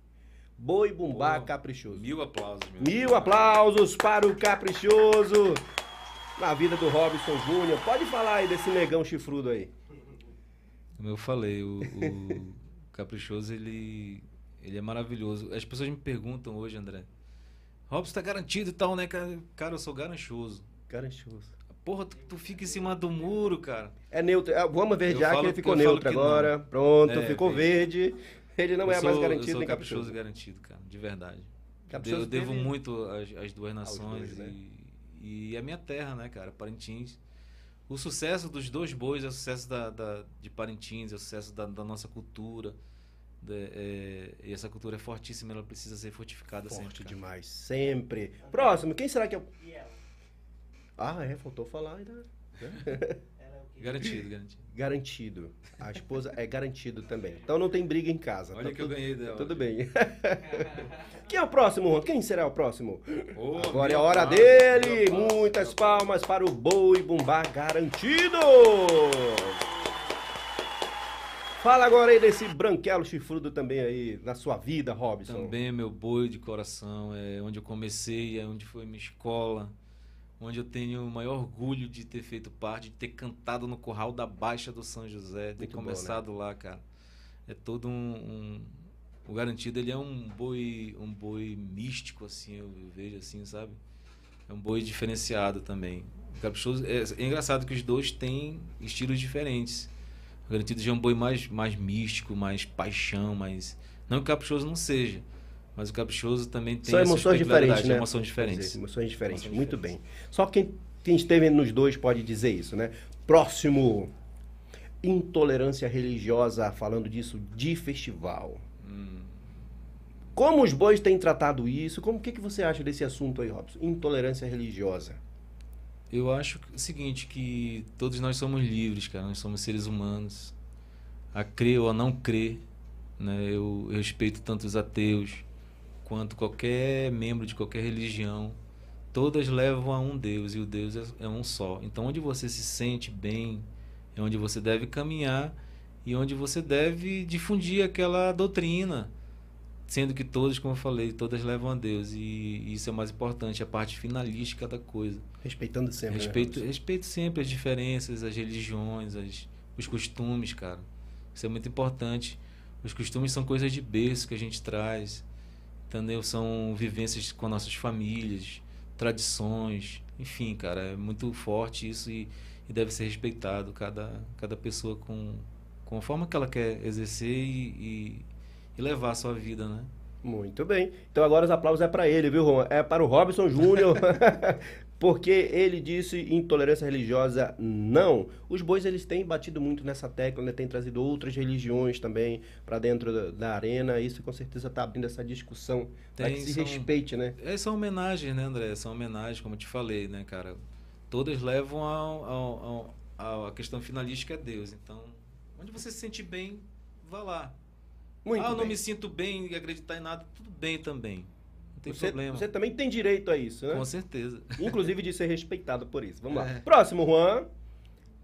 Boi Bumbá Caprichoso. Mil aplausos, meu. Mil aplausos para o Caprichoso na vida do Robson Júnior. Pode falar aí desse negão chifrudo aí. Como eu falei, o, o Caprichoso, ele, ele é maravilhoso. As pessoas me perguntam hoje, André, Robson tá garantido e tal, né? Cara, Cara, eu sou garanchoso. Caranchoso. Porra, tu, tu fica em cima do muro, cara. É neutro. É, Vamos ver Eu já que ele ficou eu falo neutro que agora. não. Pronto, É, ficou verde. verde. Ele não eu é sou, mais eu garantido sou nem caprichoso caprichoso. garantido, cara, de verdade. Caprichoso eu devo teve- muito às, às duas nações dois, né? E, e a minha terra, né, cara, Parintins. O sucesso dos dois bois é o sucesso da, da- de Parintins, é o sucesso da, da nossa cultura. da- é, e essa cultura é fortíssima, ela precisa ser fortificada Forte sempre. cara. demais, sempre. Próximo, quem será que é o... Ah, é, faltou falar ainda. Garantido, garantido. Garantido. A esposa é garantido também. Então não tem briga em casa. Olha tá que eu tudo- ganhei dela. Tudo bem. Quem é o próximo? Quem será o próximo? Ô, Agora é a hora dele. Muitas meu palmas para o Boi Bumbá garantido. Fala agora aí desse branquelo chifrudo também aí na sua vida, Robson. Também é meu boi de coração, é onde eu comecei, é onde foi minha escola, onde eu tenho o maior orgulho de ter feito parte, de ter cantado no Curral da Baixa do São José, ter Muito bom, né? começado lá, cara. É todo um, um- o garantido, ele é um boi, um boi místico assim, eu vejo assim, sabe? É um boi diferenciado também. O caprichoso é, é engraçado que os dois têm estilos diferentes. O garantido já é um boi mais mais místico, mais paixão, mais não que o caprichoso não seja, Mas o caprichoso também tem São emoções diferentes, né? Emoções diferentes. dizer, emoções diferentes. Emoções Muito diferentes. bem. Só quem, quem esteve nos dois pode dizer isso, né? Próximo. Intolerância religiosa, falando disso, de festival. Hum. Como os bois têm tratado isso? Como o que, que você acha desse assunto aí, Robson? Intolerância religiosa. Eu acho o seguinte, que todos nós somos livres, cara. Nós somos seres humanos. A crer ou a não crer. Né? Eu, eu respeito tanto os ateus quanto qualquer membro de qualquer religião. Todas levam a um Deus e o Deus é, é um só. Então, onde você se sente bem, é onde você deve caminhar e onde você deve difundir aquela doutrina. Sendo que todas, como eu falei, todas levam a Deus. E isso é o mais importante, a parte finalística da coisa. Respeitando sempre. né, Respeito, Robson? respeito sempre as diferenças, as religiões, as, os costumes, cara. Isso é muito importante. Os costumes são coisas de berço que a gente traz, entendeu? São vivências com nossas famílias, tradições, enfim, cara, é muito forte isso e, e deve ser respeitado cada, cada pessoa com, com a forma que ela quer exercer e, e, e levar a sua vida, né? Muito bem. Então agora os aplausos é para ele, viu, Juan? É para o Robson Júnior. Porque ele disse intolerância religiosa não. Os bois eles têm batido muito nessa tecla, né? Têm trazido outras religiões também para dentro da, da arena. Isso com certeza está abrindo essa discussão para que se são- respeite, né? É, são homenagens, né, André? São homenagens, como eu te falei, né, cara? Todas levam ao, ao, ao- a questão finalística é Deus. Então, onde você se sente bem, vá lá. Muito ah, eu não bem. me sinto bem e acreditar em nada, tudo bem também. Não tem Você, problema. você também tem direito a isso, né? Com certeza. Inclusive de ser respeitado por isso. Vamos lá. É. Próximo, Juan.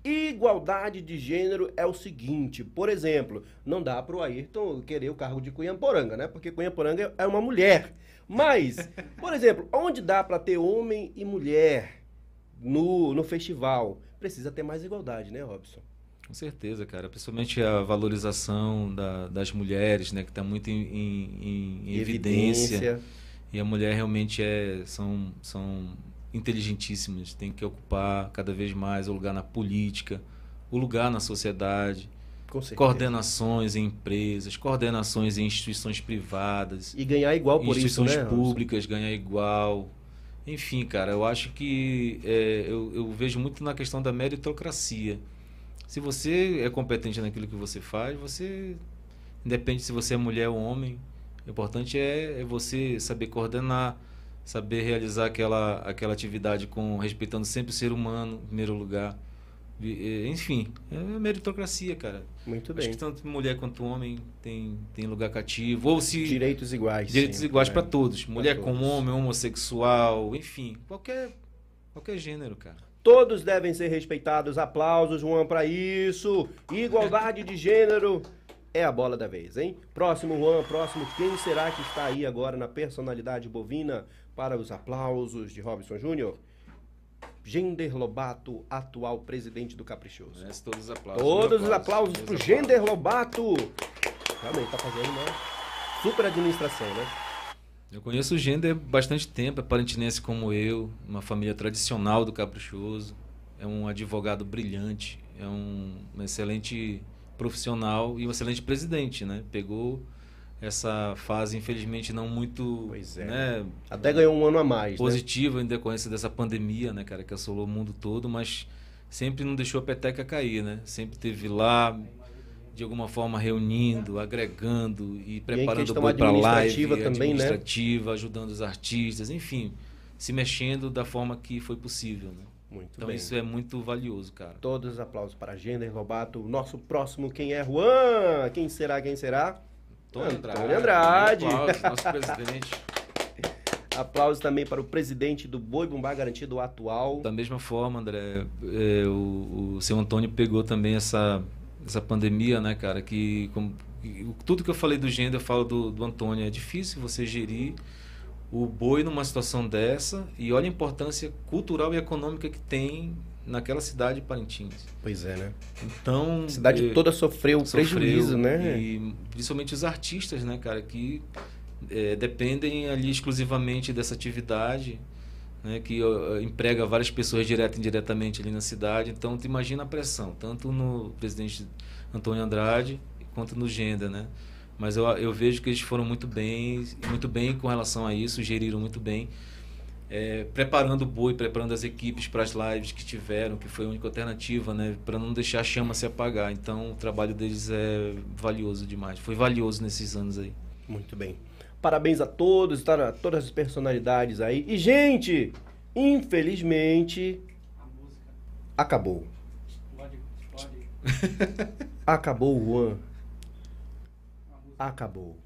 Igualdade de gênero é o seguinte, por exemplo, não dá pro Ayrton querer o cargo de Cunhamporanga, né? Porque Cunhamporanga é uma mulher. Mas, por exemplo, onde dá pra ter homem e mulher no, no festival? Precisa ter mais igualdade, né, Robson? Com certeza, cara. Principalmente a valorização da- das mulheres, né? Que está muito em, em- em evidência. E a mulher realmente é são são inteligentíssimas, tem que ocupar cada vez mais o lugar na política, o lugar na sociedade, coordenações em empresas, coordenações em instituições privadas, E ganhar igual por isso, instituições né? Públicas, ganhar igual. Enfim, cara, eu acho que é, eu, eu vejo muito na questão da meritocracia. Se você é competente naquilo que você faz, você independe se você é mulher ou homem, o importante é, é você saber coordenar, saber realizar aquela, aquela atividade com respeitando sempre o ser humano em primeiro lugar. Enfim, é meritocracia, cara. Muito Acho bem. que tanto mulher quanto homem tem, tem lugar cativo. Ou se Direitos iguais. direitos iguais para todos. Mulher todos. com homem, homossexual, enfim, qualquer qualquer gênero, cara. Todos devem ser respeitados. Aplausos, Juan, para isso. Igualdade de gênero é a bola da vez, hein? Próximo, Juan, próximo. Quem será que está aí agora na personalidade bovina para os aplausos de Robson Júnior? Gender Lobato, atual presidente do Caprichoso. Merece todos os aplausos. Todos os aplausos pro aplausos. Gender Lobato. Realmente tá fazendo uma super administração, né? Eu conheço o Gender há bastante tempo, é parentinense como eu, uma família tradicional do Caprichoso. É um advogado brilhante, é um, um excelente profissional e um excelente presidente, né? Pegou essa fase, infelizmente, não muito Pois é. né, Até ganhou um ano a mais, né? positiva em decorrência dessa pandemia, né, cara, que assolou o mundo todo, mas sempre não deixou a peteca cair, né? Sempre teve lá de alguma forma reunindo, agregando e preparando o boi para live, administrativa também, né? administrativa, ajudando os artistas, enfim, se mexendo da forma que foi possível, né? Muito Então bem. isso é muito valioso, cara. Todos os aplausos para Gender Lobato. O nosso próximo, quem é Juan? Quem será, quem será? Antônio Antônio Andrade. aplausos, nosso presidente. Aplausos também para o presidente do Boi Bumbá Garantido atual. Da mesma forma, André, é, o, o seu Antônio pegou também essa, essa pandemia, né, cara? Que, como- tudo que eu falei do gênero, eu falo do, do Antônio. É difícil você gerir o boi numa situação dessa e olha a importância cultural e econômica que tem naquela cidade de Parintins. Pois é, né? Então, A cidade eh, toda sofreu, sofreu, prejuízo, né? E principalmente os artistas, né, cara, que eh, dependem ali exclusivamente dessa atividade, né, que ó, emprega várias pessoas direto e indiretamente ali na cidade. Então, tu imagina a pressão, tanto no presidente Antônio Andrade quanto no Genda, né? Mas eu, eu vejo que eles foram muito bem, muito bem com relação a isso, geriram muito bem. É, preparando o boi, preparando as equipes para as lives que tiveram, que foi a única alternativa, né? Para não deixar a chama se apagar. Então o trabalho deles é valioso demais. Foi valioso nesses anos aí. Muito bem. Parabéns a todos, tá, todas as personalidades aí. E, gente, infelizmente, A música. acabou. Pode, pode. Acabou o Juan. Acabou.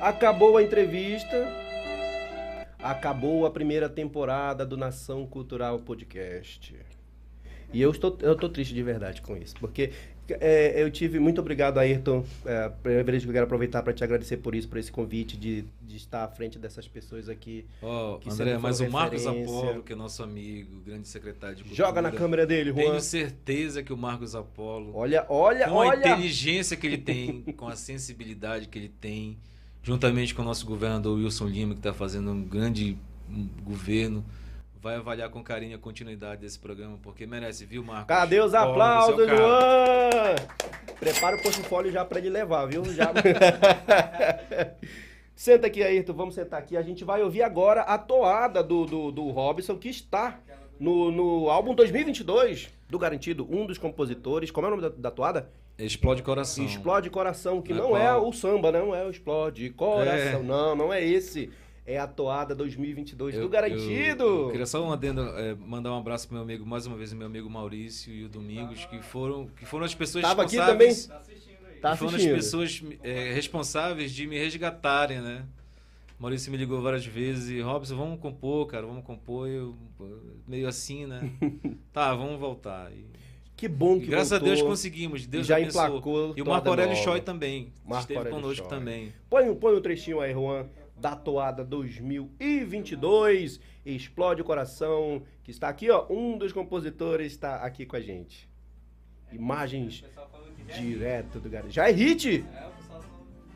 Acabou a entrevista. Acabou a primeira temporada do Nação Cultural Podcast. E eu estou, eu estou triste de verdade com isso, porque é, eu tive muito obrigado, Ayrton. É, primeira vez que eu quero aproveitar para te agradecer por isso, por esse convite de, de estar à frente dessas pessoas aqui. Que André, mas o Marcos. Apolo, que é nosso amigo, grande secretário de cultura. Joga na câmera dele, Juan. Tenho certeza que o Marcos Apolo, Olha, olha, com a olha. inteligência que ele tem, com a sensibilidade que ele tem, juntamente com o nosso governador Wilson Lima, que está fazendo um grande governo, vai avaliar com carinho a continuidade desse programa, porque merece, viu, Marcos? Cadê os aplausos. João? Prepara o portfólio já pra ele levar, viu? Já... Senta aqui, Ayrton, vamos sentar aqui. A gente vai ouvir agora a toada do, do, do Robson, que está no, no álbum 2022 do Garantido, um dos compositores. Como é o nome da, da toada? Explode coração. Explode Coração, que Não não é é o samba, não é o Explode Coração. É. Não, não é esse. É a toada 2022 Eu- do Garantido. Eu, eu queria só um adendo, é, mandar um abraço pro meu amigo, mais uma vez, meu amigo Maurício e o Domingos, que foram, que foram as pessoas Tava aqui responsáveis. Tá assistindo aí. Tá foram as assistindo. pessoas é, responsáveis de me resgatarem, né? Maurício me ligou várias vezes e Robson, vamos compor, cara, vamos compor. Eu, meio assim, né? tá, vamos voltar. E, Que bom e que graças a voltou. Deus conseguimos. Deus já abençoou. emplacou E o Marco Aurélio. Choi também. Marco esteve Aurélio conosco também. Põe, um- põe um trechinho aí, Juan, da toada 2022. Explode o coração, que está aqui, ó. Um dos compositores está aqui com a gente. Imagens que já é direto do garoto. Já é hit? É, o pessoal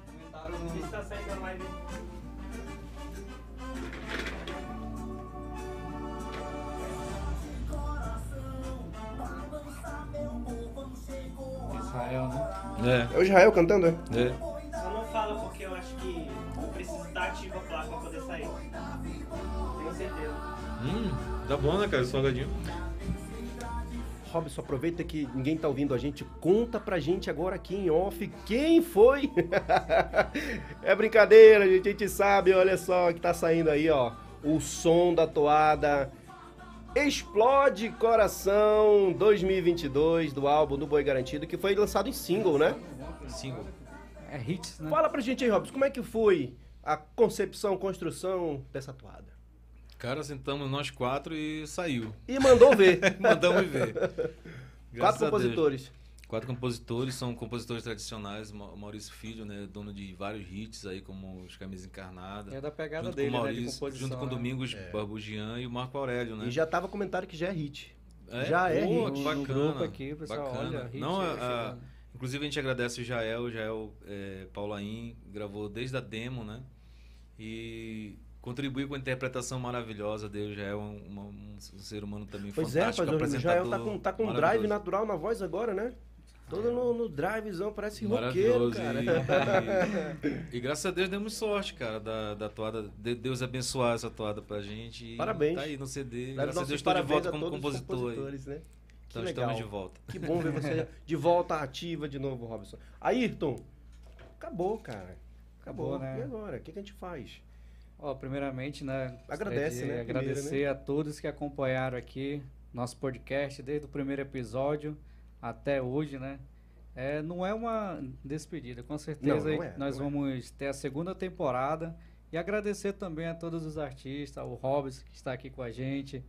comentaram no... Isso tá saindo live. Israel, né? É, É o Israel cantando, é? é. Ativa a placa pra poder sair. Tenho certeza. Hum, tá bom, né, cara? Salgadinho. Robson, aproveita que ninguém tá ouvindo a gente. Conta pra gente agora aqui em off quem foi. é brincadeira, gente. A gente sabe, olha só que tá saindo aí, ó. O som da toada Explode Coração 2022 do álbum do Boi Garantido, que foi lançado em single, né? Single. É hits, né? Fala pra gente aí, Robson, como é que foi a concepção, construção dessa toada? Cara, sentamos nós quatro e saiu. E mandou ver. Mandamos ver. Graças Quatro compositores. Quatro compositores, são compositores tradicionais. Ma- Maurício Filho, né, dono de vários hits aí, como os Camisa Encarnada. É da pegada junto dele, com o né? De Maurício, composição. junto com o né? Domingos Barbugian e o Marco Aurélio, né? E já tava comentário que já é hit. É? já é Pô, hit. bacana. no grupo aqui, pessoal bacana. olha, hit, Não, é, a- inclusive a gente agradece o Jael, o Jael é, Paulaim, gravou desde a demo, né? E contribuiu com a interpretação maravilhosa dele. Jael é um, uma- um ser humano também Pois é, fantástico, rapaz, o Jael tá com, tá com um drive natural na voz agora, né? Todo no, no drivezão, parece roqueiro, cara. E, e graças a Deus demos sorte, cara, da, da toada. De Deus abençoar essa toada pra gente. E Parabéns. Tá aí no CD. Leve graças a Deus estou de volta como compositor. né? Então legal. estamos de volta. Que bom ver você de volta ativa de novo, Robson. Ayrton, acabou, cara. Acabou. Né? E agora? O que, que a gente faz? Ó, primeiramente, né? Agradece, de né, primeiro, Agradecer a todos que acompanharam aqui nosso podcast desde o primeiro episódio até hoje, né? É, não é uma despedida, com certeza Não, não é, nós é. vamos ter a segunda temporada e agradecer também a todos os artistas, o Hobbs que está aqui com a gente,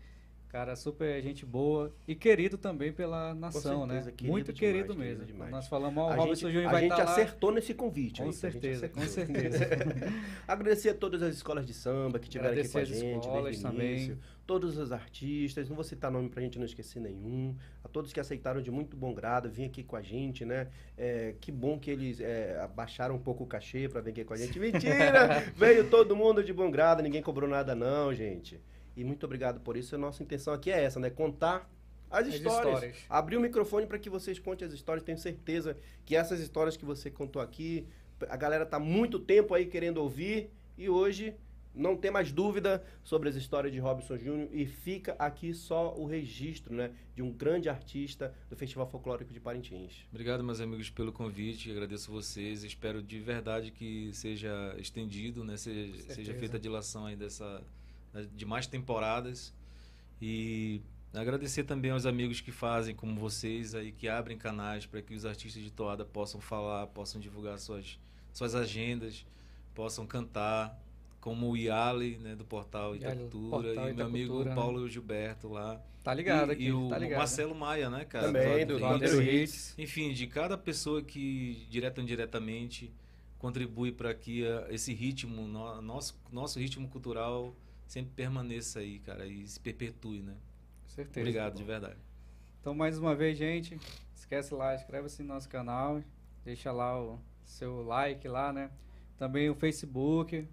cara super gente boa e querido também pela nação, certeza, né? querido Muito demais, querido mesmo. demais. Nós falamos, ó, o a Robson gente, Júnior a vai gente estar lá. acertou nesse convite. Com aí, a gente certeza, com certeza. Agradecer a todas as escolas de samba que tiveram aqui com a gente escolas desde também. início, todos os artistas, não vou citar nome pra gente não esquecer nenhum, a todos que aceitaram de muito bom grado vir aqui com a gente, né? É, que bom que eles é, abaixaram um pouco o cachê pra vir aqui com a gente. Mentira! Veio todo mundo de bom grado, ninguém cobrou nada não, gente. E muito obrigado por isso. A nossa intenção aqui é essa, né? Contar as As histórias. histórias. Abrir o microfone para que vocês contem as histórias. Tenho certeza que essas histórias que você contou aqui, a galera tá muito tempo aí querendo ouvir e hoje não tem mais dúvida sobre as histórias de Robson Júnior e fica aqui só o registro, né, de um grande artista do Festival Folclórico de Parintins. Obrigado, meus amigos, pelo convite. Agradeço vocês. Espero de verdade que seja estendido, né? Seja, seja feita a dilação aí dessa de mais temporadas. E agradecer também aos amigos que fazem, como vocês aí, que abrem canais para que os artistas de toada possam falar, possam divulgar suas, suas agendas, possam cantar, como o Iali, né, do portal Itacultura, Portal e meu amigo Itacultura, né? Paulo Gilberto lá. Tá ligado e, aqui, e o tá ligado. Marcelo Maia, né, cara? Também, do do Bandeiro Hits. Hits. Enfim, de cada pessoa que, direta ou indiretamente, contribui para que ah, esse ritmo, no- nosso, nosso ritmo cultural, sempre permaneça aí, cara, e se perpetue, né? Com certeza. Obrigado, de verdade. Então, mais uma vez, gente, esquece lá, inscreve-se no nosso canal, deixa lá o seu like lá, né? Também o Facebook.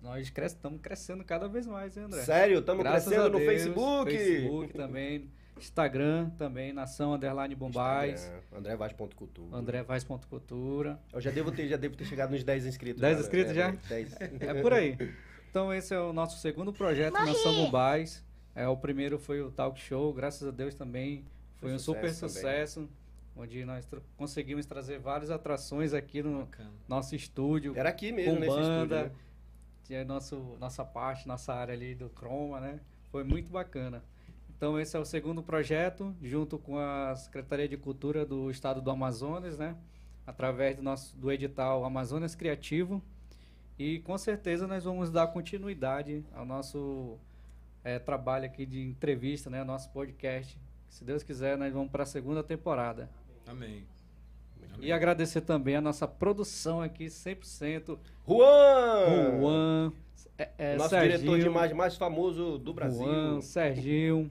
Nós cres- estamos crescendo cada vez mais, hein, André? Sério, estamos crescendo a no Deus, Facebook. Facebook também. Instagram também, Nação Underline Bombais. André Vaz.cultura. André Vaz.cultura. Eu já devo ter, já devo ter chegado nos 10 inscritos. 10 né? inscritos É, já? 10. É por aí. Então esse é o nosso segundo projeto Nação Bombais. É, o primeiro foi o Talk Show, graças a Deus também foi Foi um super sucesso sucesso, onde nós tra- conseguimos trazer várias atrações aqui no Bacana. nosso estúdio, Era aqui mesmo, com nesse banda, estúdio, né? tinha nosso, nossa parte, nossa área ali do Chroma, né? Foi muito bacana. Então esse é o segundo projeto, junto com a Secretaria de Cultura do Estado do Amazonas, né? Através do nosso do edital Amazonas Criativo. E com certeza nós vamos dar continuidade ao nosso eh, trabalho aqui de entrevista, né? Nosso podcast. Se Deus quiser, nós vamos para a segunda temporada. Amém. E agradecer também a nossa produção aqui, 100%. Juan! Juan, é, é, Nosso Serginho, diretor de imagem mais famoso do Brasil. Juan, Serginho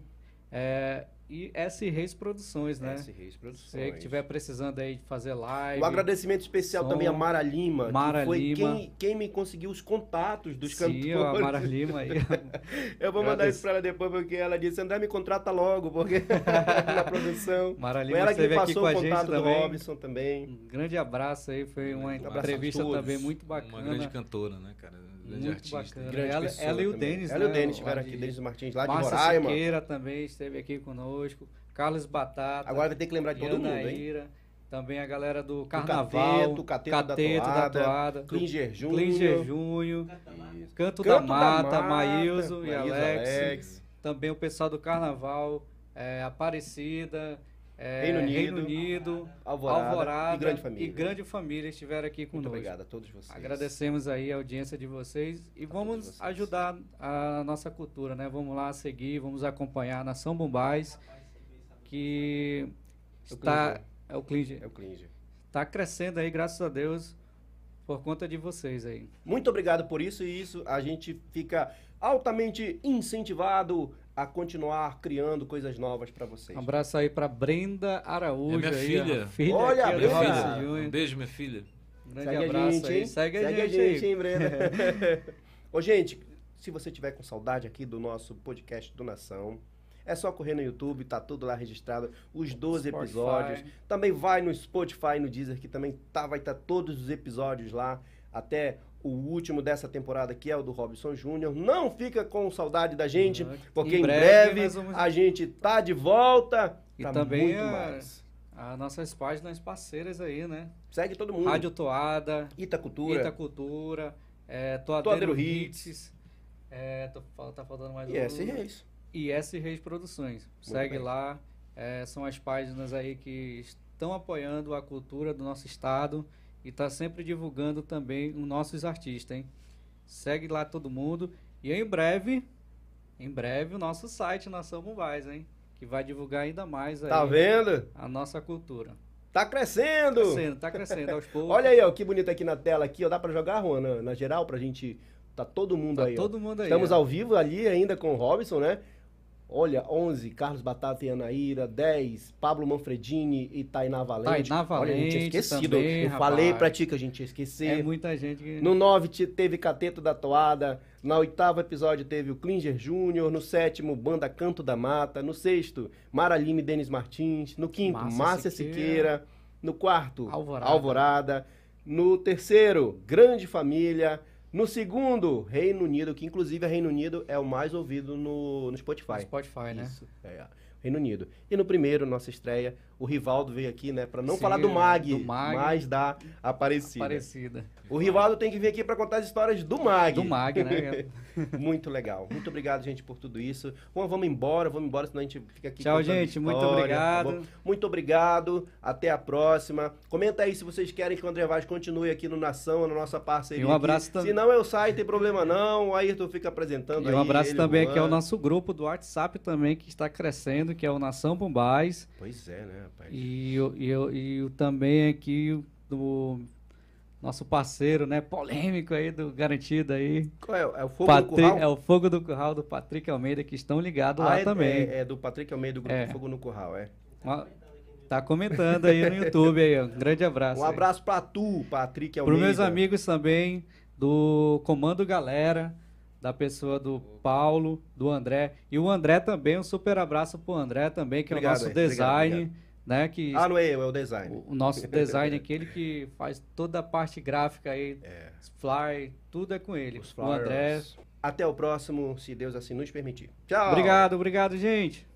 é, e S Reis Produções, né? S. Reis Produções. Você que estiver precisando aí de fazer live. Um agradecimento especial som. também a Mara Lima, Mara que foi Lima. Quem, quem me conseguiu os contatos dos Sim, cantores. a Mara Lima aí. Eu vou mandar isso pra ela depois, porque ela disse, André, me contrata logo, porque na produção. Mara Foi Lima ela que aqui passou com o a gente contato do também. Robson também. Um grande abraço aí, foi uma Um entrevista também muito bacana. Uma grande cantora, né, cara? Grande Muito artista. bacana. Grande Ela- pessoa ela e o. Denis, Ela e o né, Denis estiveram aqui, Denis Martins, lá de Márcia Roraima. Siqueira também esteve aqui conosco. Carlos Batata. Agora vai ter que lembrar de todo mundo, hein? Yanaíra, Também a galera do Do Carnaval. Cateto, Cateto, da Cateto Toada, Klinger Júnior. Klinger Júnior. Canto, Canto da Mata, Mata, Maílson e Alex. Alex. Também o pessoal do Carnaval. é, Aparecida. É, Reino Unido, Reino Unido, Alvorada, Alvorada e Grande Família. e Grande Família estiveram aqui Muito conosco. obrigado a todos vocês. Agradecemos aí a audiência de vocês e todos vamos vocês. ajudar a nossa cultura, né? Vamos lá seguir, vamos acompanhar a Nação Bombais, que É está é o Klinger, É o Klinger. está crescendo aí, graças a Deus, por conta de vocês aí. Muito obrigado por isso e isso a gente fica altamente incentivado a continuar criando coisas novas para vocês. Um abraço aí para Brenda Araújo, É minha aí, filha. a filha Olha, aqui, Minha filha. Um beijo, minha filha. Um grande Segue abraço a gente, aí. hein? Segue, Segue a gente, aí. hein, Brenda? Ô, gente, se você tiver com saudade aqui do nosso podcast do Nação, é só correr no YouTube, tá tudo lá registrado, os 12 Spotify. episódios. Também vai no Spotify, no Deezer, que também tá, vai estar todos os episódios lá, até o último dessa temporada, que é o do Robson Júnior. Não fica com saudade da gente, Uhum. porque Em em breve vamos- a gente tá de volta E também muito a- mais. As nossas páginas parceiras aí, né? Segue todo mundo. Rádio Toada, Ita Cultura. Ita Cultura, é, Toadeiro, Toadeiro Hits, é, tô tá faltando mais E um. S. Reis. E S Reis Produções. Segue bem. lá, é, são as páginas aí que estão apoiando a cultura do nosso estado e tá sempre divulgando também os nossos artistas, hein? Segue lá todo mundo e em breve, em breve o nosso site Nação Bombais, hein? Que vai divulgar ainda mais aí Tá vendo? a nossa cultura. Tá crescendo! Crescendo, tá crescendo aos poucos. Olha aí, ó, que bonito aqui na tela aqui, ó. Dá pra jogar, Juan, na, na geral, pra gente. Tá todo mundo Tá aí. ó. todo mundo aí. Estamos ó. ao vivo ali ainda com o Robson, né? Olha, 11, Carlos Batata e Anaíra. 10, Pablo Manfredini e Tainá Valente. Tainá Olha, a gente tinha Valente esquecido. também, Eu falei rapaz. pra ti que a gente ia esquecer. É muita gente que. No 9 te- teve Cateto da Toada. Na oitavo episódio teve o Klinger Júnior. No sétimo, Banda Canto da Mata. No sexto, Mara Lima e Denis Martins. No quinto, Márcia Márcia Siqueira. Siqueira. No quarto, Alvorada. Alvorada. No terceiro, Grande Família. No segundo, Reino Unido, que inclusive é Reino Unido é o mais ouvido no, no Spotify. Spotify, né? Isso, é, Reino Unido. E no primeiro, nossa estreia, o Rivaldo veio aqui, né, Pra não Sim, falar do Mag, do Mag. mas da Aparecida. Parecida. O Rivaldo tem que vir aqui para contar as histórias do Mag. Do Mag, né? Muito legal. Muito obrigado, gente, por tudo isso. Bom, vamos embora, vamos embora, senão a gente fica aqui. Tchau, gente. Muito história, tá obrigado. bom? Muito obrigado. Até a próxima. Comenta aí se vocês querem que o André Vaz continue aqui no Nação, na nossa parceria. E um abraço também. Se não eu saio, tem problema não. O Ayrton fica apresentando E aí. um abraço ele, também aqui ao Juan. nosso grupo do WhatsApp também, que está crescendo, que é o Nação Pumbás. Pois é, né, rapaz? E, o- e, o- e o também aqui do nosso parceiro, né? Polêmico aí do Garantido aí. Qual é? É o Fogo Patri- do Curral? É o Fogo do Curral do Patrick Almeida, que estão ligados Ah, lá é, também. É, é do Patrick Almeida, do Grupo É. Fogo no Curral, é. Uma- Tá comentando aí no YouTube aí, ó. Um grande abraço. Um aí. abraço pra tu, Patrick Para Almeida. os meus amigos também do Comando Galera, da pessoa do Paulo, do André. E o André também, um super abraço pro André também, que é Obrigado, o nosso obrigado, design, obrigado. Né? Que Ah, não é eu, é o design. o, o nosso design aqui, ele que faz toda a parte gráfica aí, fly, tudo é com ele. Os o André. Até o próximo, se Deus assim nos permitir. Tchau. Obrigado, obrigado, gente.